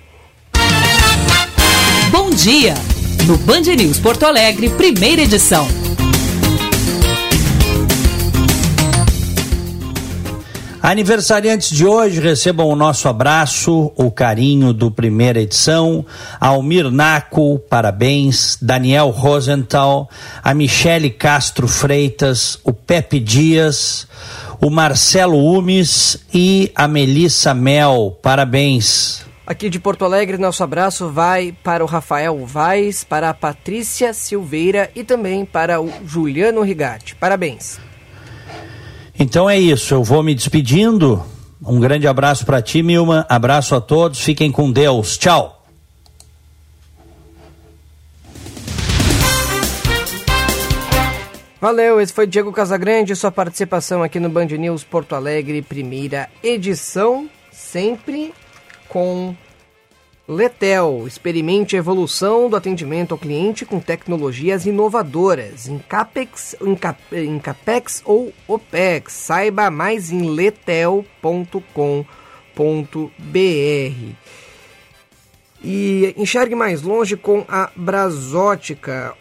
Dia! No Band News Porto Alegre, primeira edição. Aniversariantes de hoje recebam o nosso abraço, o carinho do primeira edição. Almir Naco, parabéns. Daniel Rosenthal, a Michele Castro Freitas, o Pepe Dias, o Marcelo Umes e a Melissa Mel, parabéns. Aqui de Porto Alegre, nosso abraço vai para o Rafael Vaz, para a Patrícia Silveira e também para o Juliano Rigatti. Parabéns. Então é isso, eu vou me despedindo. Um grande abraço para ti, Milma. Abraço a todos, fiquem com Deus. Tchau. Valeu, esse foi Diego Casagrande, sua participação aqui no Band News Porto Alegre, primeira edição, sempre com Letel, experimente a evolução do atendimento ao cliente com tecnologias inovadoras em CAPEX, em, Cap, em CAPEX ou OPEX. Saiba mais em letel.com.br. E enxergue mais longe com a Brasótica.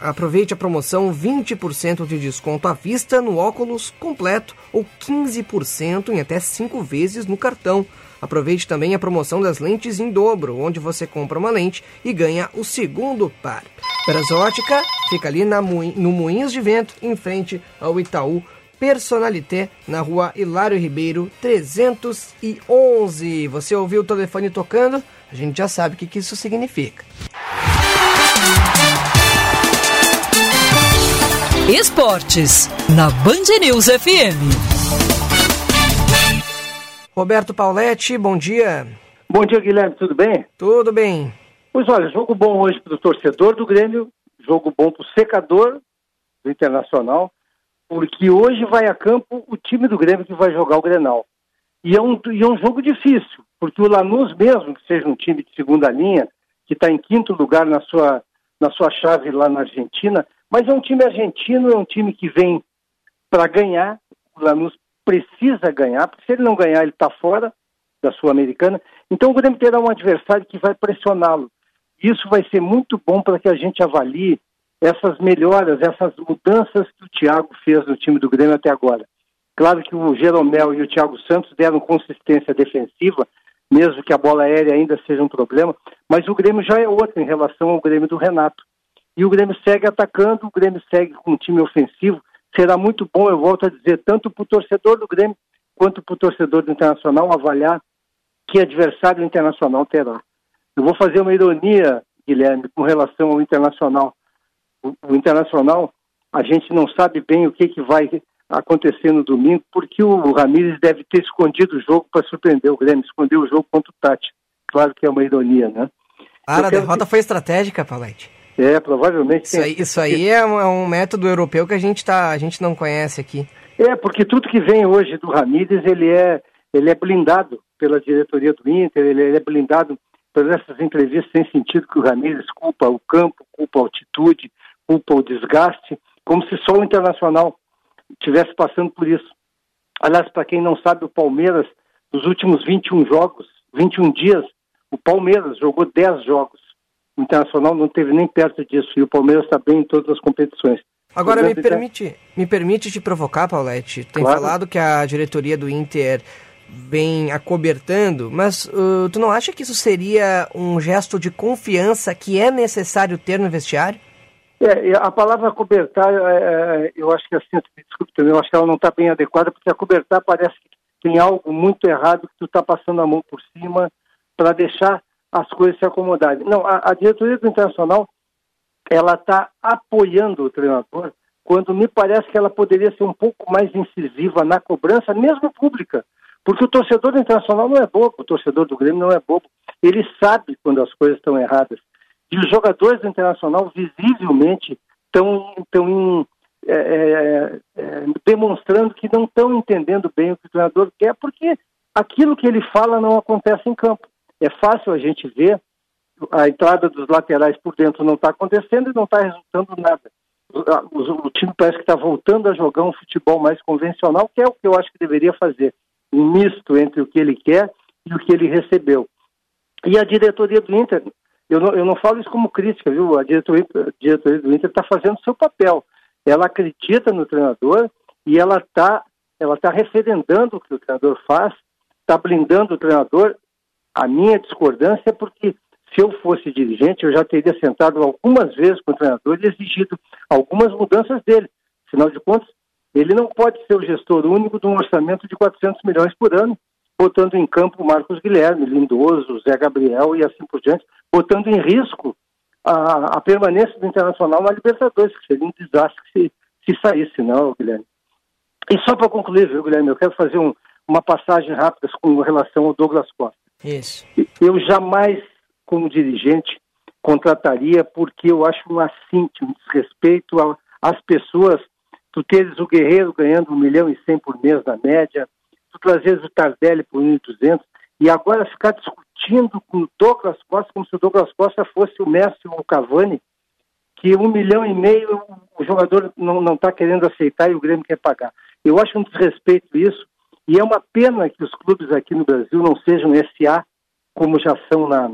Aproveite a promoção 20% de desconto à vista no óculos completo ou 15% em até 5 vezes no cartão. Aproveite também a promoção das lentes em dobro, onde você compra uma lente e ganha o segundo par. Brasótica fica ali na, no Moinhos de Vento, em frente ao Itaú Personalité, na rua Hilário Ribeiro, 311. Você ouviu o telefone tocando? A gente já sabe o que, que isso significa. Esportes, na Band News FM. Roberto Pauletti, bom dia. Bom dia, Guilherme, tudo bem? Tudo bem. Pois olha, jogo bom hoje para o torcedor do Grêmio, jogo bom para o secador do Internacional, porque hoje vai a campo o time do Grêmio que vai jogar o Grenal. E é um, e é um jogo difícil, porque o Lanús mesmo, que seja um time de segunda linha, que está em quinto lugar na sua, na sua chave lá na Argentina, mas é um time argentino, é um time que vem para ganhar, o Lanús precisa ganhar, porque se ele não ganhar, ele está fora da Sul-Americana. Então o Grêmio terá um adversário que vai pressioná-lo. Isso vai ser muito bom para que a gente avalie essas melhoras, essas mudanças que o Thiago fez no time do Grêmio até agora. Claro que o Jeromel e o Thiago Santos deram consistência defensiva, mesmo que a bola aérea ainda seja um problema, mas o Grêmio já é outro em relação ao Grêmio do Renato. E o Grêmio segue atacando, o Grêmio segue com um time ofensivo. Será muito bom, eu volto a dizer, tanto para o torcedor do Grêmio quanto para o torcedor do Internacional avaliar que adversário internacional terá. Eu vou fazer uma ironia, Guilherme, com relação ao Internacional. O, o Internacional, a gente não sabe bem o que, que vai acontecer no domingo, porque o Ramires deve ter escondido o jogo para surpreender o Grêmio, esconder o jogo contra o Tati. Claro que é uma ironia, né? Ah, a derrota que... foi estratégica, Paulette. É, provavelmente. Isso aí, isso aí é, um, é, um, método europeu que a gente, tá, a gente não conhece aqui. É, porque tudo que vem hoje do Ramires, ele é, ele é blindado pela diretoria do Inter, ele, ele é blindado por essas entrevistas sem sentido que o Ramires culpa o campo, culpa a altitude, culpa o desgaste, como se só o Internacional estivesse passando por isso. Aliás, para quem não sabe, o Palmeiras, nos últimos 21 jogos, 21 dias, o Palmeiras jogou 10 jogos. O Internacional não teve nem perto disso e o Palmeiras está bem em todas as competições. Agora me permite, me permite te provocar, Paulette. Tem claro. falado que a diretoria do Inter vem acobertando, mas uh, tu não acha que isso seria um gesto de confiança que é necessário ter no vestiário? É, a palavra cobertar, é, é, eu acho que assim, desculpe também, eu acho que ela não está bem adequada, porque a cobertar parece que tem algo muito errado que tu está passando a mão por cima para deixar as coisas se acomodarem. Não, a, a diretoria do Internacional, ela está apoiando o treinador, quando me parece que ela poderia ser um pouco mais incisiva na cobrança, mesmo pública. Porque o torcedor do Internacional não é bobo, o torcedor do Grêmio não é bobo. Ele sabe quando as coisas estão erradas. E os jogadores do Internacional visivelmente estão, estão é, é, é, demonstrando que não estão entendendo bem o que o treinador quer, porque aquilo que ele fala não acontece em campo. É fácil a gente ver a entrada dos laterais por dentro não está acontecendo e não está resultando nada. O, o, time parece que está voltando a jogar um futebol mais convencional, que é o que eu acho que deveria fazer. Um misto entre o que ele quer e o que ele recebeu. E a diretoria do Inter eu não, eu não falo isso como crítica, viu? A diretoria, a diretoria do Inter está fazendo seu papel. Ela acredita no treinador e ela está ela tá referendando o que o treinador faz, está blindando o treinador. A minha discordância é porque se eu fosse dirigente, eu já teria sentado algumas vezes com o treinador e exigido algumas mudanças dele. Afinal de contas, ele não pode ser o gestor único de um orçamento de 400 milhões por ano botando em campo Marcos Guilherme, Lindoso, Zé Gabriel e assim por diante, botando em risco a, a permanência do Internacional na Libertadores, que seria um desastre se, se saísse, não, Guilherme. E só para concluir, viu, Guilherme, eu quero fazer um, uma passagem rápida com relação ao Douglas Costa. Isso. Eu jamais, como dirigente, contrataria porque eu acho um assinte, um desrespeito às pessoas. Tu teres o Guerreiro ganhando um milhão e cem por mês na média, tu trazeres o Tardelli por 1.200 e agora ficar discutindo com o Douglas Costa como se o Douglas Costa fosse o Messi ou o Cavani, que um milhão e meio o jogador não está querendo aceitar e o Grêmio quer pagar. Eu acho um desrespeito isso e é uma pena que os clubes aqui no Brasil não sejam SA como já são na,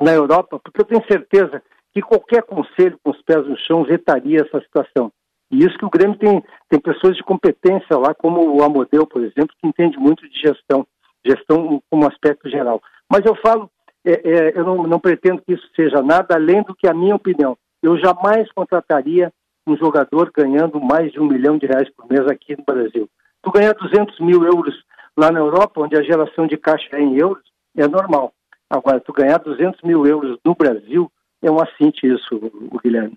na Europa, porque eu tenho certeza que qualquer conselho com os pés no chão vetaria essa situação. E isso que o Grêmio tem, tem pessoas de competência lá, como o Amodeu, por exemplo, que entende muito de gestão, gestão como aspecto geral. Mas eu falo, é, é, eu não, não pretendo que isso seja nada além do que a minha opinião. Eu jamais contrataria um jogador ganhando mais de um milhão de reais por mês aqui no Brasil. Tu ganhar 200 mil euros lá na Europa, onde a geração de caixa é em euros, é normal. Agora, tu ganhar 200 mil euros no Brasil, é um assinte isso, o Guilherme.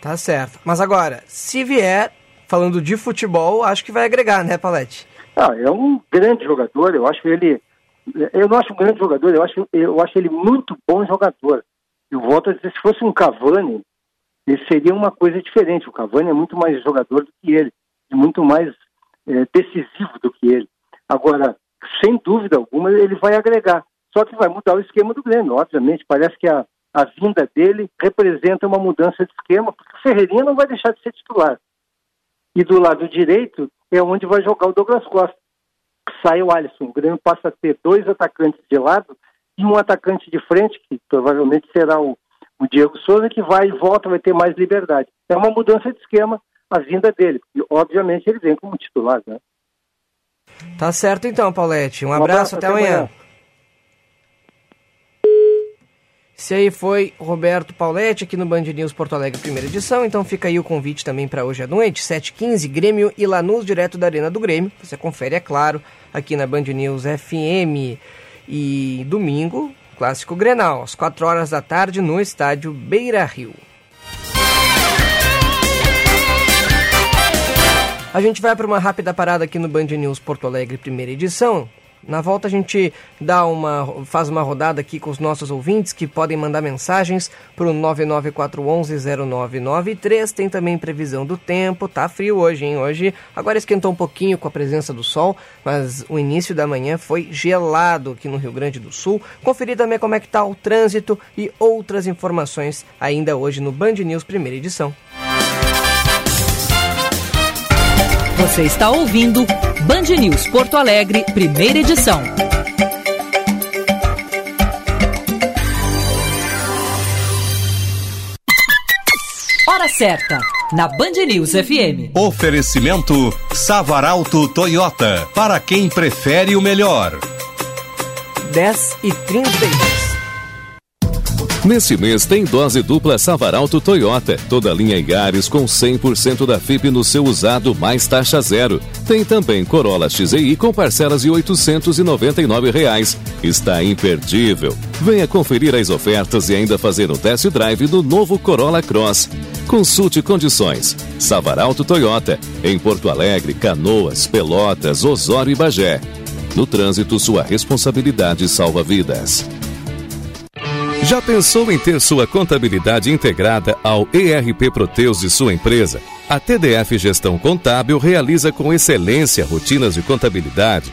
Tá certo. Mas agora, se vier falando de futebol, acho que vai agregar, né, Palete? Ah, é um grande jogador, eu acho ele. Eu não acho um grande jogador, eu acho, eu acho ele muito bom jogador. Eu volto a dizer, se fosse um Cavani, ele seria uma coisa diferente. O Cavani é muito mais jogador do que ele, e muito mais é, decisivo do que ele. Agora, sem dúvida alguma, ele vai agregar. Só que vai mudar o esquema do Grêmio, obviamente. Parece que a, a vinda dele representa uma mudança de esquema, porque o Ferreirinha não vai deixar de ser titular. E do lado direito é onde vai jogar o Douglas Costa. Sai o Alisson. O Grêmio passa a ter dois atacantes de lado e um atacante de frente, que provavelmente será o, o Diego Souza, que vai e volta, vai ter mais liberdade. É uma mudança de esquema a vinda dele. E, obviamente, ele vem como titular, né? Tá certo então, Paulette. Um, um abraço, abraço, até, até amanhã. amanhã. Esse aí foi Roberto Pauletti aqui no Band News Porto Alegre, primeira edição. Então fica aí o convite também para hoje à noite, 7h15, Grêmio e Lanús, direto da Arena do Grêmio. Você confere, é claro, aqui na Band News FM. E domingo, clássico Grenal, às 4 horas da tarde, no estádio Beira Rio. A gente vai para uma rápida parada aqui no Band News Porto Alegre, primeira edição. Na volta a gente dá uma, faz uma rodada aqui com os nossos ouvintes que podem mandar mensagens para o 994110993. Tem também previsão do tempo. Tá frio hoje, hein? Hoje agora esquentou um pouquinho com a presença do sol, mas o início da manhã foi gelado aqui no Rio Grande do Sul. Conferir também como é que tá o trânsito e outras informações ainda hoje no Band News primeira edição. Você está ouvindo Band News Porto Alegre, primeira edição. Hora certa, na Band News FM. Oferecimento Savaralto Toyota, para quem prefere o melhor. 10 e 32. Neste mês tem dose dupla Savaralto Toyota. Toda linha Yaris com 100% da FIP no seu usado mais taxa zero. Tem também Corolla XEI com parcelas de 899 reais. Está imperdível. Venha conferir as ofertas e ainda fazer um test drive do novo Corolla Cross. Consulte condições. Savaralto Toyota. Em Porto Alegre, Canoas, Pelotas, Osório e Bagé. No trânsito, sua responsabilidade salva vidas. Já pensou em ter sua contabilidade integrada ao ERP Proteus de sua empresa? A TDF Gestão Contábil realiza com excelência rotinas de contabilidade,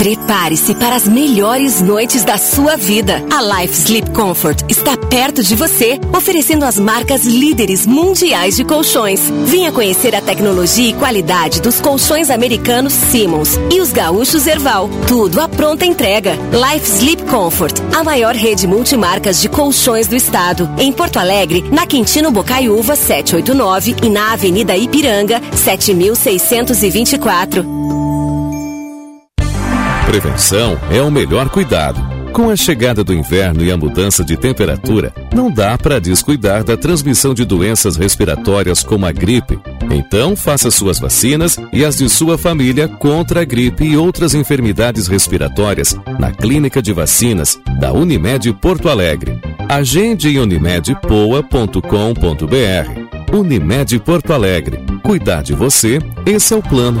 Prepare-se para as melhores noites da sua vida. A Life Sleep Comfort está perto de você, oferecendo as marcas líderes mundiais de colchões. Venha conhecer a tecnologia e qualidade dos colchões americanos Simmons e os gaúchos Erval. Tudo à pronta entrega. Life Sleep Comfort, a maior rede multimarcas de colchões do estado. Em Porto Alegre, na Quintino Bocaiúva 789 e na Avenida Ipiranga 7624. Prevenção é o melhor cuidado. Com a chegada do inverno e a mudança de temperatura, não dá para descuidar da transmissão de doenças respiratórias como a gripe. Então, faça suas vacinas e as de sua família contra a gripe e outras enfermidades respiratórias na Clínica de Vacinas da Unimed Porto Alegre. Agende em unimedpoa.com.br. Unimed Porto Alegre. Cuidar de você, esse é o plano.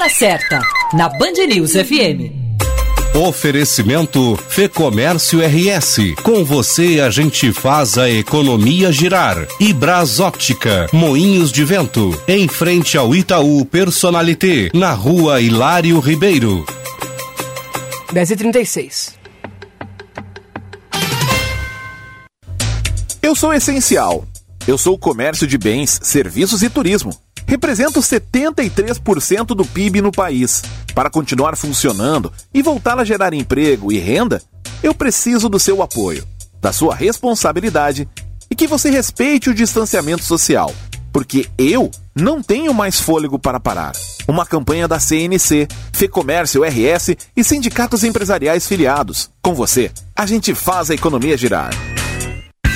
Hora certa, na Band News FM. Oferecimento Fê Comércio RS. Com você a gente faz a economia girar. E Bras Óptica, Moinhos de Vento, em frente ao Itaú Personalité, na rua Hilário Ribeiro. 10h36. Eu sou essencial. Eu sou o comércio de bens, serviços e turismo. Represento 73% do PIB no país. Para continuar funcionando e voltar a gerar emprego e renda, eu preciso do seu apoio, da sua responsabilidade e que você respeite o distanciamento social, porque eu não tenho mais fôlego para parar. Uma campanha da CNC, Fecomércio RS e sindicatos empresariais filiados. Com você, a gente faz a economia girar.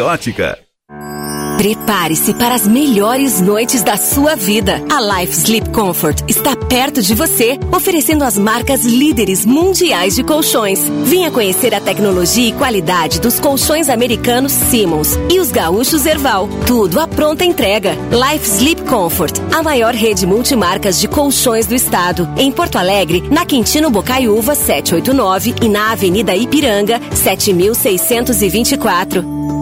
ótica. Prepare-se para as melhores noites da sua vida. A Life Sleep Comfort está perto de você, oferecendo as marcas líderes mundiais de colchões. Venha conhecer a tecnologia e qualidade dos colchões americanos Simmons e os gaúchos Erval. Tudo à pronta entrega. Life Sleep Comfort, a maior rede multimarcas de colchões do estado. Em Porto Alegre, na Quintino Bocaiúva 789 e na Avenida Ipiranga 7624.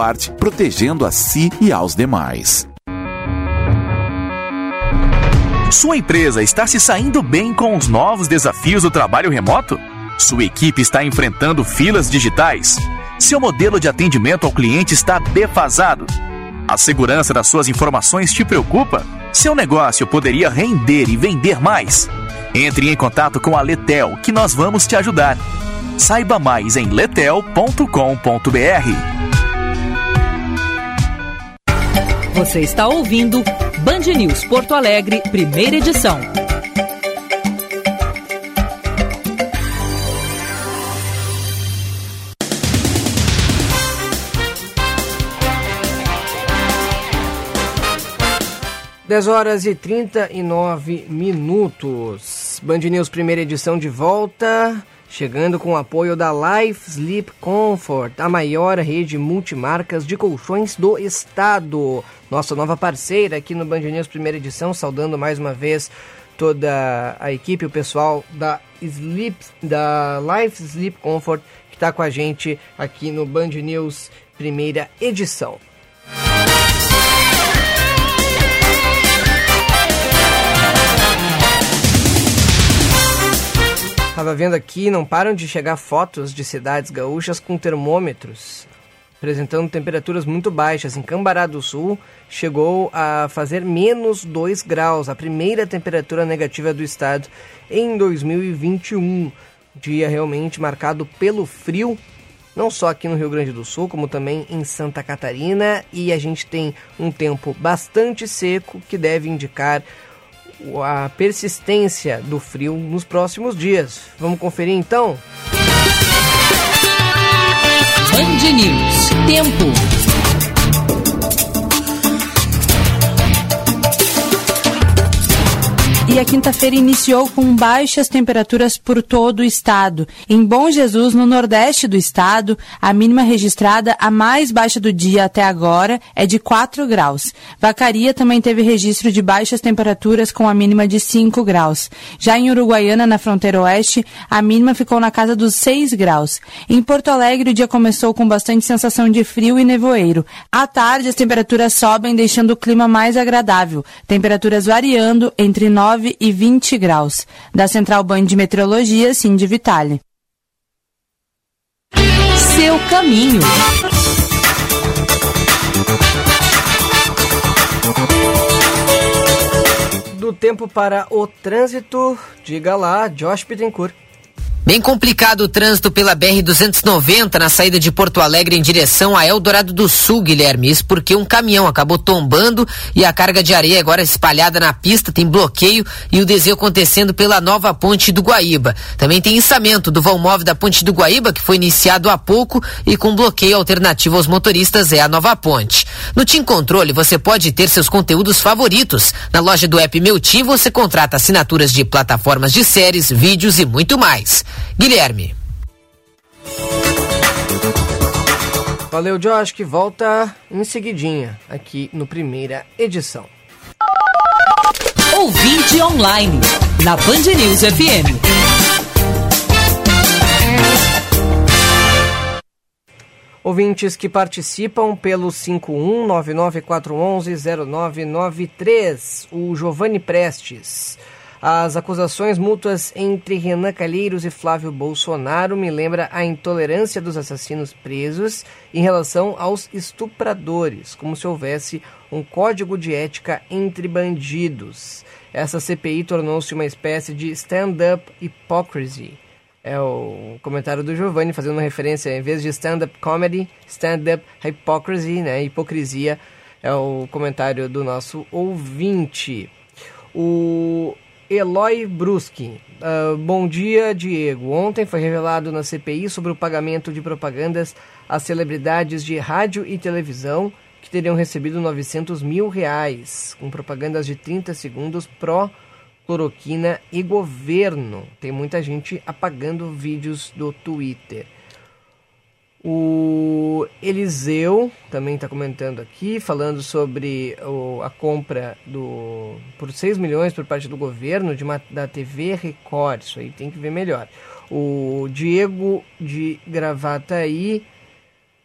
protegendo a si e aos demais. Sua empresa está se saindo bem com os novos desafios do trabalho remoto? Sua equipe está enfrentando filas digitais? Seu modelo de atendimento ao cliente está defasado? A segurança das suas informações te preocupa? Seu negócio poderia render e vender mais? Entre em contato com a Letel que nós vamos te ajudar. Saiba mais em letel.com.br. Você está ouvindo Band News Porto Alegre, primeira edição. Dez horas e trinta e nove minutos. Band News primeira edição de volta. Chegando com o apoio da Life Sleep Comfort, a maior rede multimarcas de colchões do estado. Nossa nova parceira aqui no Band News primeira edição, saudando mais uma vez toda a equipe, o pessoal da Sleep, da Life Sleep Comfort, que está com a gente aqui no Band News primeira edição. Estava vendo aqui, não param de chegar fotos de cidades gaúchas com termômetros apresentando temperaturas muito baixas. Em Cambará do Sul, chegou a fazer menos 2 graus, a primeira temperatura negativa do estado em 2021. Dia realmente marcado pelo frio, não só aqui no Rio Grande do Sul, como também em Santa Catarina. E a gente tem um tempo bastante seco que deve indicar a persistência do frio nos próximos dias. Vamos conferir então? Band News. Tempo. E a quinta-feira iniciou com baixas temperaturas por todo o estado. Em Bom Jesus, no nordeste do estado, a mínima registrada, a mais baixa do dia até agora, é de 4 graus. Vacaria também teve registro de baixas temperaturas com a mínima de 5 graus. Já em Uruguaiana, na fronteira oeste, a mínima ficou na casa dos 6 graus. Em Porto Alegre, o dia começou com bastante sensação de frio e nevoeiro. À tarde, as temperaturas sobem, deixando o clima mais agradável. Temperaturas variando entre 9 19 e 20 graus. Da Central Band de Meteorologia, Cindy Vitale. Seu caminho. Do tempo para o trânsito, diga lá, Josh Bittencourt. Bem complicado o trânsito pela BR-290 na saída de Porto Alegre em direção a Eldorado do Sul, Guilherme. Isso porque um caminhão acabou tombando e a carga de areia agora espalhada na pista tem bloqueio e o desvio acontecendo pela nova ponte do Guaíba. Também tem içamento do vão móvel da ponte do Guaíba, que foi iniciado há pouco e com bloqueio alternativo aos motoristas é a nova ponte. No Tim Controle você pode ter seus conteúdos favoritos. Na loja do app Meu Tim você contrata assinaturas de plataformas de séries, vídeos e muito mais. Guilherme. Valeu, Josh, que volta em seguidinha aqui no primeira edição. Ouvinte online, na Band News FM. Ouvintes que participam pelo 51994110993. O Giovanni Prestes. As acusações mútuas entre Renan Calheiros e Flávio Bolsonaro me lembra a intolerância dos assassinos presos em relação aos estupradores, como se houvesse um código de ética entre bandidos. Essa CPI tornou-se uma espécie de stand-up hypocrisy. É o comentário do Giovanni fazendo referência, em vez de stand-up comedy, stand-up hypocrisy, né? Hipocrisia é o comentário do nosso ouvinte. O Eloy Bruschi. Uh, bom dia, Diego. Ontem foi revelado na CPI sobre o pagamento de propagandas a celebridades de rádio e televisão que teriam recebido 900 mil reais com propagandas de 30 segundos pró cloroquina e governo. Tem muita gente apagando vídeos do Twitter. O Eliseu também está comentando aqui, falando sobre o, a compra do, por 6 milhões por parte do governo de uma, da TV Record. Isso aí tem que ver melhor. O Diego de Gravataí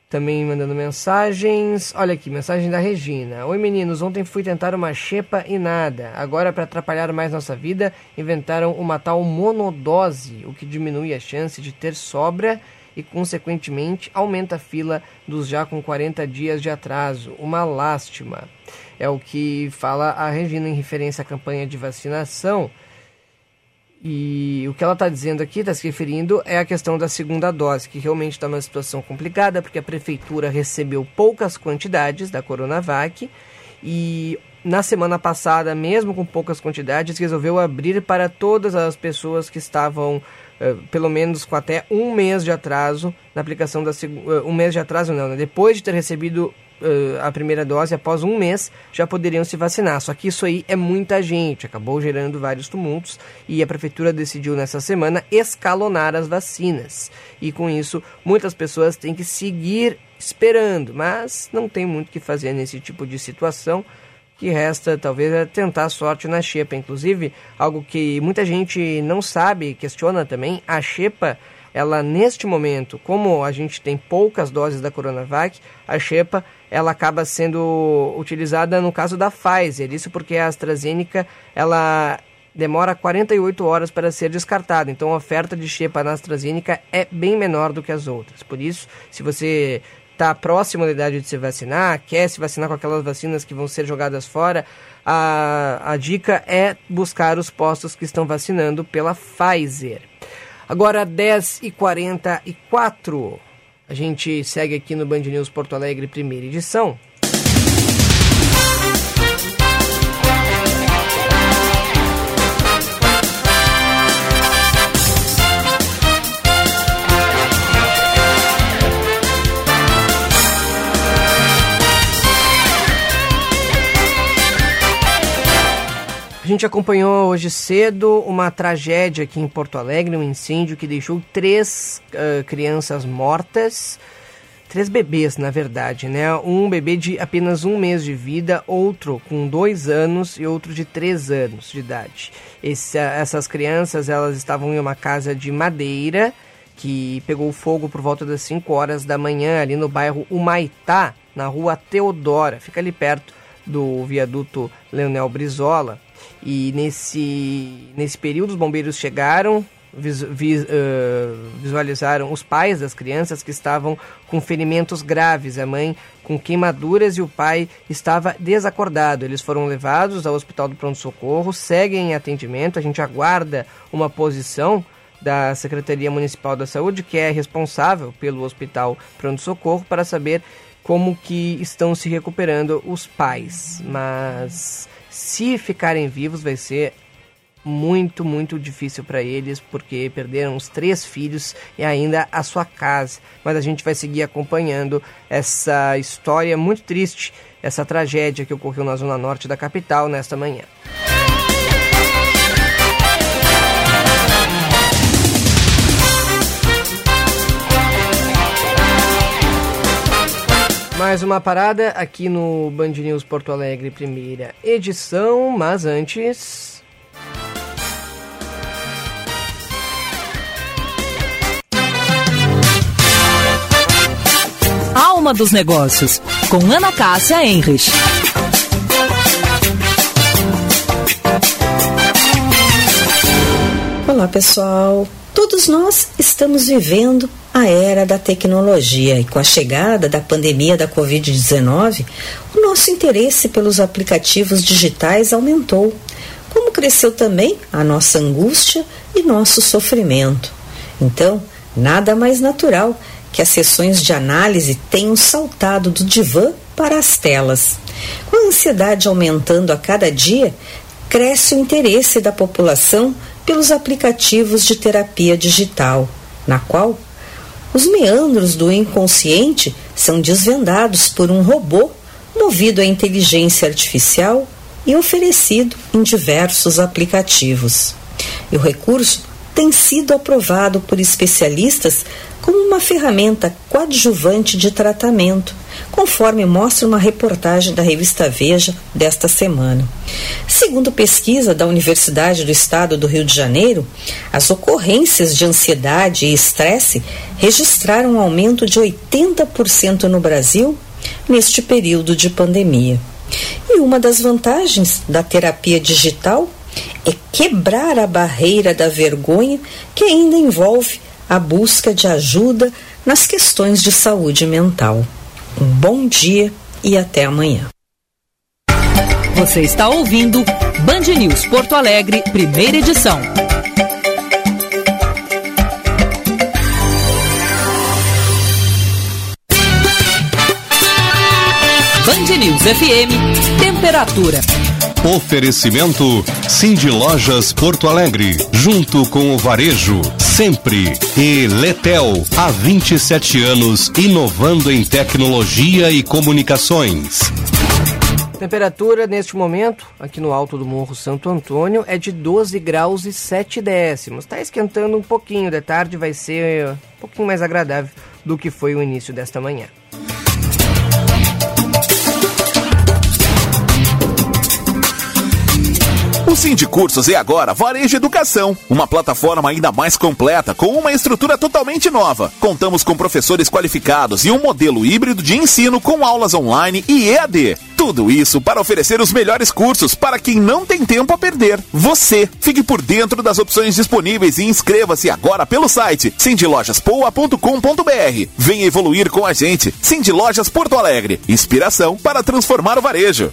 também mandando mensagens. Olha aqui, mensagem da Regina. Oi meninos, ontem fui tentar uma xepa e nada. Agora, para atrapalhar mais nossa vida, inventaram uma tal monodose, o que diminui a chance de ter sobra e, consequentemente, aumenta a fila dos já com 40 dias de atraso. Uma lástima. É o que fala a Regina em referência à campanha de vacinação. E o que ela está dizendo aqui, está se referindo, é a questão da segunda dose, que realmente está numa situação complicada, porque a prefeitura recebeu poucas quantidades da Coronavac e na semana passada, mesmo com poucas quantidades, resolveu abrir para todas as pessoas que estavam pelo menos com até um mês de atraso na aplicação da uh, um mês de atraso não, né? depois de ter recebido uh, a primeira dose, após um mês, já poderiam se vacinar. Só que isso aí é muita gente, acabou gerando vários tumultos e a prefeitura decidiu nessa semana escalonar as vacinas. E com isso, muitas pessoas têm que seguir esperando, mas não tem muito o que fazer nesse tipo de situação que resta talvez é tentar sorte na Xepa. Inclusive, algo que muita gente não sabe, questiona também, a Xepa, ela neste momento, como a gente tem poucas doses da Coronavac, a Xepa ela acaba sendo utilizada no caso da Pfizer. Isso porque a AstraZeneca ela demora 48 horas para ser descartada. Então a oferta de Xepa na AstraZeneca é bem menor do que as outras. Por isso, se você está próximo da idade de se vacinar, quer se vacinar com aquelas vacinas que vão ser jogadas fora, a, a dica é buscar os postos que estão vacinando pela Pfizer. Agora, 10h44, a gente segue aqui no Band News Porto Alegre, primeira edição. A gente acompanhou hoje cedo uma tragédia aqui em Porto Alegre, um incêndio que deixou três uh, crianças mortas, três bebês, na verdade, né? Um bebê de apenas um mês de vida, outro com dois anos e outro de três anos de idade. Esse, essas crianças, elas estavam em uma casa de madeira que pegou fogo por volta das 5 horas da manhã ali no bairro Humaitá, na rua Teodora, fica ali perto do viaduto Leonel Brizola. E nesse, nesse período os bombeiros chegaram, vis, vis, uh, visualizaram os pais das crianças que estavam com ferimentos graves, a mãe com queimaduras e o pai estava desacordado. Eles foram levados ao hospital do pronto-socorro, seguem em atendimento, a gente aguarda uma posição da Secretaria Municipal da Saúde, que é responsável pelo hospital pronto-socorro, para saber como que estão se recuperando os pais. Mas se ficarem vivos, vai ser muito, muito difícil para eles, porque perderam os três filhos e ainda a sua casa. Mas a gente vai seguir acompanhando essa história muito triste, essa tragédia que ocorreu na zona norte da capital nesta manhã. Mais uma parada aqui no Band News Porto Alegre, primeira edição, mas antes. Alma dos Negócios, com Ana Cássia Enrich. Olá, pessoal. Todos nós estamos vivendo a era da tecnologia e com a chegada da pandemia da Covid-19, o nosso interesse pelos aplicativos digitais aumentou, como cresceu também a nossa angústia e nosso sofrimento. Então, nada mais natural que as sessões de análise tenham saltado do divã para as telas. Com a ansiedade aumentando a cada dia, cresce o interesse da população pelos aplicativos de terapia digital, na qual os meandros do inconsciente são desvendados por um robô movido à inteligência artificial e oferecido em diversos aplicativos. E o recurso tem sido aprovado por especialistas como uma ferramenta coadjuvante de tratamento, conforme mostra uma reportagem da revista Veja desta semana. Segundo pesquisa da Universidade do Estado do Rio de Janeiro, as ocorrências de ansiedade e estresse registraram um aumento de 80% no Brasil neste período de pandemia. E uma das vantagens da terapia digital é quebrar a barreira da vergonha que ainda envolve a busca de ajuda nas questões de saúde mental. Um bom dia e até amanhã. Você está ouvindo Band News Porto Alegre, primeira edição. Band News FM, temperatura. Oferecimento Cindy Lojas Porto Alegre, junto com o Varejo, sempre. E Letel, há 27 anos, inovando em tecnologia e comunicações. Temperatura neste momento, aqui no alto do Morro Santo Antônio, é de 12 graus e 7 décimos. Está esquentando um pouquinho, de tarde vai ser um pouquinho mais agradável do que foi o início desta manhã. O Sindicursos é agora Varejo Educação, uma plataforma ainda mais completa com uma estrutura totalmente nova. Contamos com professores qualificados e um modelo híbrido de ensino com aulas online e EAD. Tudo isso para oferecer os melhores cursos para quem não tem tempo a perder. Você fique por dentro das opções disponíveis e inscreva-se agora pelo site cindylojaspoa.com.br. Venha evoluir com a gente. Cindy Lojas Porto Alegre. Inspiração para transformar o varejo.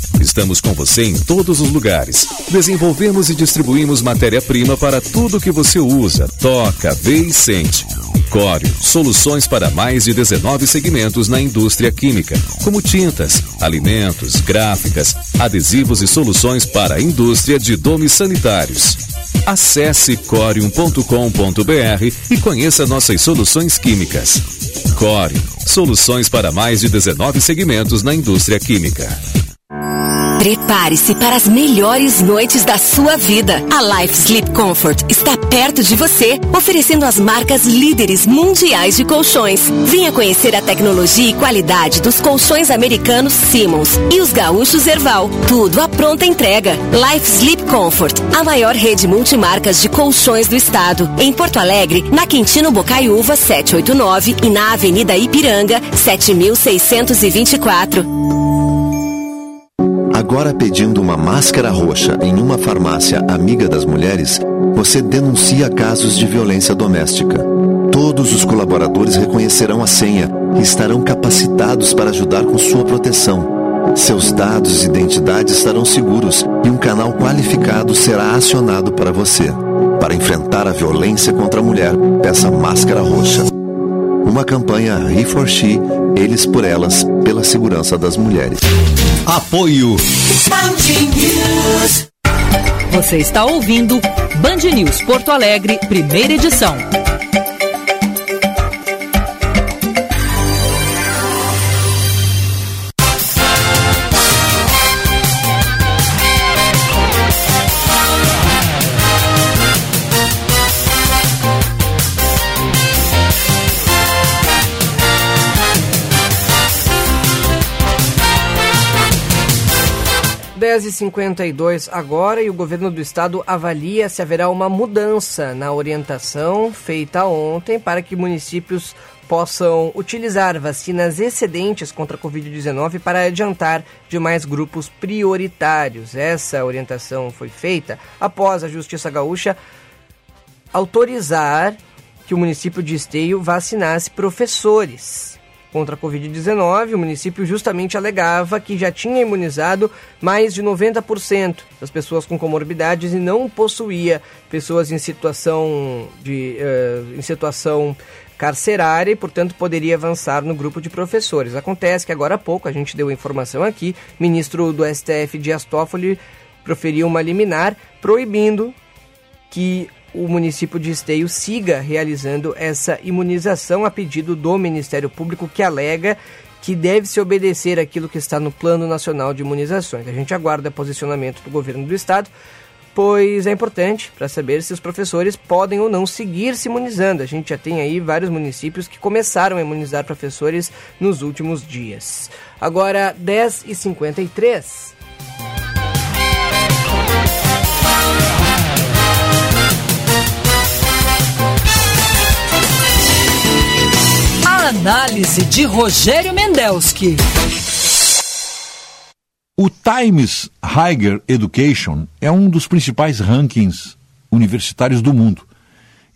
Estamos com você em todos os lugares. Desenvolvemos e distribuímos matéria-prima para tudo que você usa, toca, vê e sente. Cório, soluções para mais de 19 segmentos na indústria química, como tintas, alimentos, gráficas, adesivos e soluções para a indústria de domes sanitários. Acesse corium.com.br e conheça nossas soluções químicas. Corium, soluções para mais de 19 segmentos na indústria química. Prepare-se para as melhores noites da sua vida. A Life Sleep Comfort está perto de você, oferecendo as marcas líderes mundiais de colchões. Venha conhecer a tecnologia e qualidade dos colchões americanos Simmons e os gaúchos Erval. Tudo à pronta entrega. Life Sleep Comfort, a maior rede multimarcas de colchões do estado. Em Porto Alegre, na Quintino Bocaiúva 789 e na Avenida Ipiranga 7624. Agora pedindo uma máscara roxa em uma farmácia amiga das mulheres, você denuncia casos de violência doméstica. Todos os colaboradores reconhecerão a senha e estarão capacitados para ajudar com sua proteção. Seus dados e identidade estarão seguros e um canal qualificado será acionado para você. Para enfrentar a violência contra a mulher, peça máscara roxa. Uma campanha He for She, Eles por Elas, pela segurança das mulheres. Apoio. Você está ouvindo Band News Porto Alegre, primeira edição. 10h52 agora e o governo do estado avalia se haverá uma mudança na orientação feita ontem para que municípios possam utilizar vacinas excedentes contra a Covid-19 para adiantar demais grupos prioritários. Essa orientação foi feita após a Justiça Gaúcha autorizar que o município de Esteio vacinasse professores contra a Covid-19, o município justamente alegava que já tinha imunizado mais de 90% das pessoas com comorbidades e não possuía pessoas em situação de uh, em situação carcerária e, portanto, poderia avançar no grupo de professores. Acontece que agora há pouco, a gente deu informação aqui, ministro do STF Dias Toffoli proferiu uma liminar proibindo que o município de Esteio siga realizando essa imunização a pedido do Ministério Público, que alega que deve se obedecer aquilo que está no Plano Nacional de Imunizações. A gente aguarda posicionamento do governo do estado, pois é importante para saber se os professores podem ou não seguir se imunizando. A gente já tem aí vários municípios que começaram a imunizar professores nos últimos dias. Agora, 10h53. Análise de Rogério Mendelski. O Times Higher Education é um dos principais rankings universitários do mundo.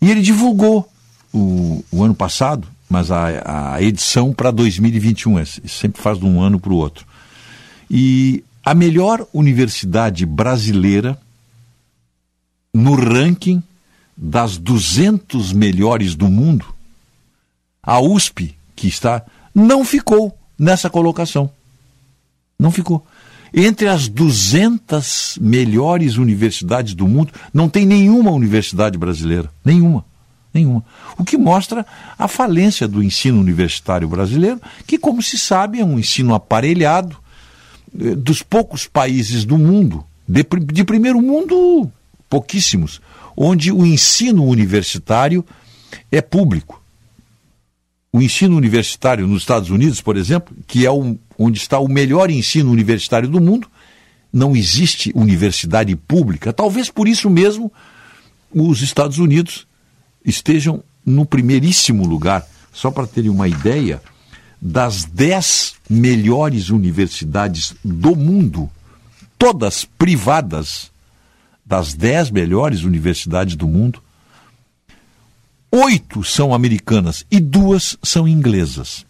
E ele divulgou o, o ano passado, mas a, a edição para 2021, sempre faz de um ano para o outro. E a melhor universidade brasileira no ranking das 200 melhores do mundo a USP, que está, não ficou nessa colocação. Não ficou. Entre as 200 melhores universidades do mundo, não tem nenhuma universidade brasileira. Nenhuma. Nenhuma. O que mostra a falência do ensino universitário brasileiro, que, como se sabe, é um ensino aparelhado eh, dos poucos países do mundo, de, de primeiro mundo, pouquíssimos, onde o ensino universitário é público o ensino universitário nos Estados Unidos, por exemplo, que é onde está o melhor ensino universitário do mundo, não existe universidade pública. Talvez por isso mesmo os Estados Unidos estejam no primeiríssimo lugar. Só para terem uma ideia, das dez melhores universidades do mundo, todas privadas, das dez melhores universidades do mundo, oito são americanas e duas são inglesas.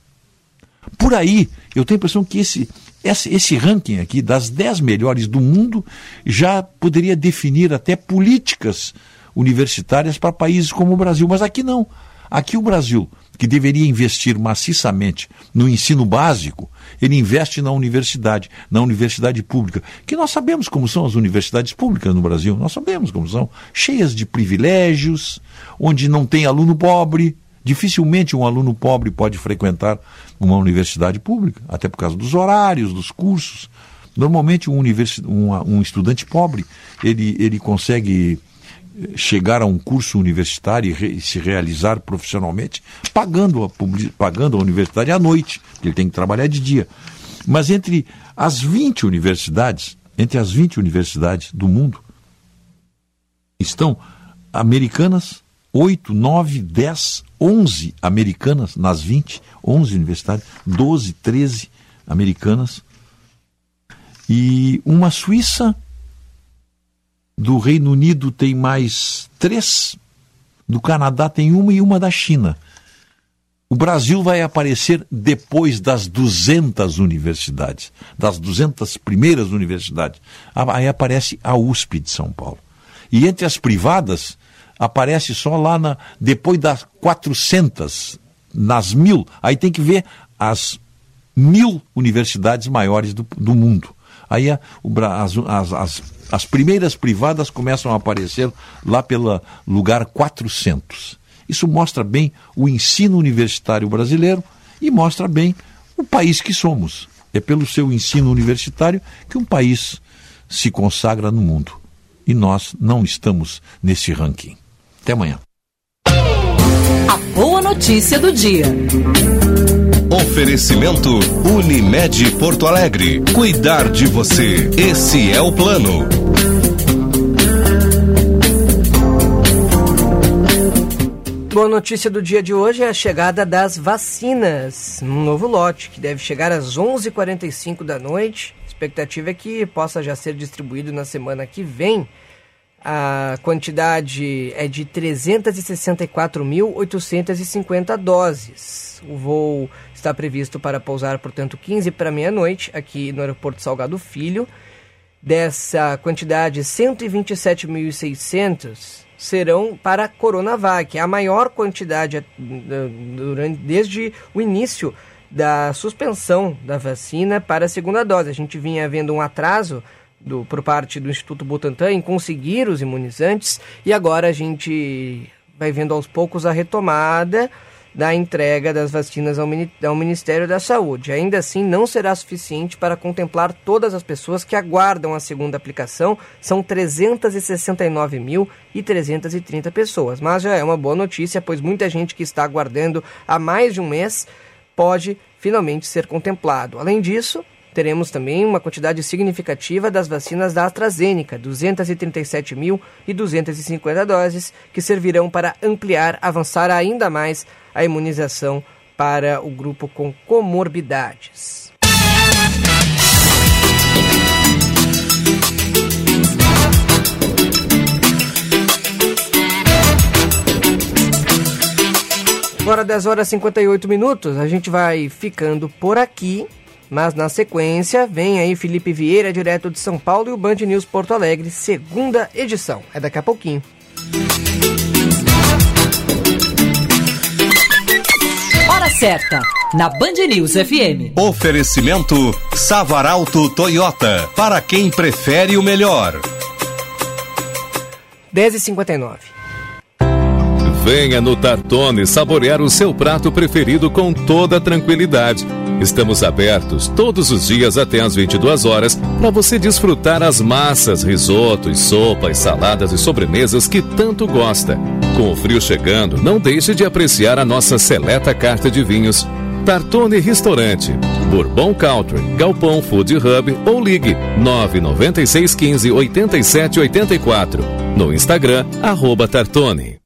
Por aí, eu tenho a impressão que esse, esse, esse ranking aqui das 10 melhores do mundo já poderia definir até políticas universitárias para países como o Brasil. Mas aqui não. Aqui o Brasil, que deveria investir maciçamente no ensino básico, ele investe na universidade, na universidade pública, que nós sabemos como são as universidades públicas no Brasil, nós sabemos como são, cheias de privilégios, onde não tem aluno pobre, dificilmente um aluno pobre pode frequentar uma universidade pública, até por causa dos horários, dos cursos. Normalmente um, um, um estudante pobre, ele, ele consegue chegar a um curso universitário e se realizar profissionalmente pagando a, pagando a universidade à noite, ele tem que trabalhar de dia. Mas entre as 20 universidades, entre as 20 universidades do mundo, estão americanas, 8, 9, 10, 11 americanas nas 20, 11 universidades, 12, 13 americanas, e uma suíça do Reino Unido tem mais três, do Canadá tem uma e uma da China. O Brasil vai aparecer depois das 200 universidades, das 200 primeiras universidades. Aí aparece a USP de São Paulo. E entre as privadas, aparece só lá na, depois das 400, nas mil. Aí tem que ver as mil universidades maiores do, do mundo. Aí as, as, as as primeiras privadas começam a aparecer lá pelo lugar 400. Isso mostra bem o ensino universitário brasileiro e mostra bem o país que somos. É pelo seu ensino universitário que um país se consagra no mundo. E nós não estamos nesse ranking. Até amanhã. A boa notícia do dia. Oferecimento Unimed Porto Alegre. Cuidar de você. Esse é o plano. Boa notícia do dia de hoje é a chegada das vacinas. Um novo lote que deve chegar às 11h45 da noite. A expectativa é que possa já ser distribuído na semana que vem. A quantidade é de 364.850 doses. O voo está previsto para pousar, portanto, 15 para meia-noite aqui no Aeroporto Salgado Filho. Dessa quantidade, 127.600 serão para Coronavac, a maior quantidade eh, durante, desde o início da suspensão da vacina para a segunda dose. A gente vinha vendo um atraso do, por parte do Instituto Butantan em conseguir os imunizantes e agora a gente vai vendo aos poucos a retomada da entrega das vacinas ao, ao, Ministério da Saúde. Ainda assim, não será suficiente para contemplar todas as pessoas que aguardam a segunda aplicação. São 369.330 pessoas. Mas já é uma boa notícia, pois muita gente que está aguardando há mais de um mês pode finalmente ser contemplado. Além disso, teremos também uma quantidade significativa das vacinas da AstraZeneca, 237.250 doses, que servirão para ampliar, avançar ainda mais a imunização para o grupo com comorbidades. Agora 10 horas e 58 minutos, a gente vai ficando por aqui. Mas na sequência, vem aí Felipe Vieira, direto de São Paulo, e o Band News Porto Alegre, segunda edição. É daqui a pouquinho. Hora certa, na Band News FM. Oferecimento Savaralto Toyota, para quem prefere o melhor. 10h59. Venha no Tartone saborear o seu prato preferido com toda tranquilidade. Estamos abertos todos os dias até às 22 horas para você desfrutar as massas, risotos, sopas, saladas e sobremesas que tanto gosta. Com o frio chegando, não deixe de apreciar a nossa seleta carta de vinhos. Tartone Restaurante, Bourbon Country, Galpão Food Hub ou ligue 99615 8784. No Instagram, arroba Tartone.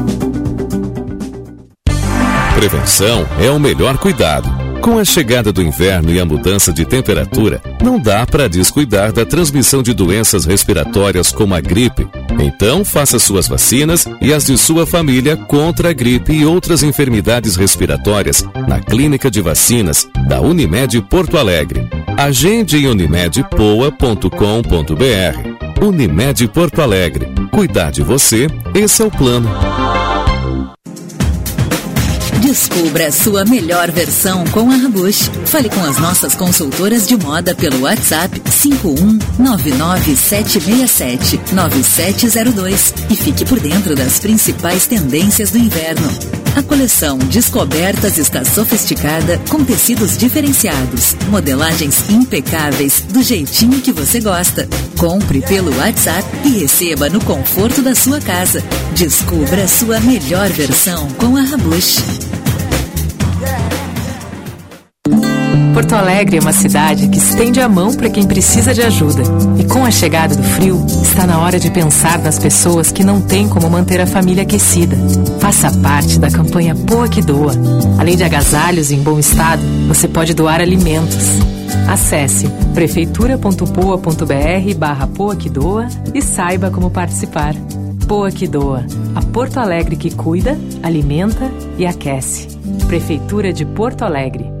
Prevenção é o melhor cuidado. Com a chegada do inverno e a mudança de temperatura, não dá para descuidar da transmissão de doenças respiratórias como a gripe. Então, faça suas vacinas e as de sua família contra a gripe e outras enfermidades respiratórias na Clínica de Vacinas da Unimed Porto Alegre. Agende em unimedpoa.com.br. Unimed Porto Alegre. Cuidar de você, esse é o plano. Descubra a sua melhor versão com a Rabush. Fale com as nossas consultoras de moda pelo WhatsApp 51997679702 e fique por dentro das principais tendências do inverno. A coleção Descobertas está sofisticada com tecidos diferenciados, modelagens impecáveis, do jeitinho que você gosta. Compre pelo WhatsApp e receba no conforto da sua casa. Descubra a sua melhor versão com a Rabush. Porto Alegre é uma cidade que estende a mão para quem precisa de ajuda. E com a chegada do frio, está na hora de pensar nas pessoas que não têm como manter a família aquecida. Faça parte da campanha Poa que Doa. Além de agasalhos em bom estado, você pode doar alimentos. Acesse prefeitura.poa.br barra Poa que Doa e saiba como participar. Poa que Doa. A Porto Alegre que cuida, alimenta e aquece. Prefeitura de Porto Alegre.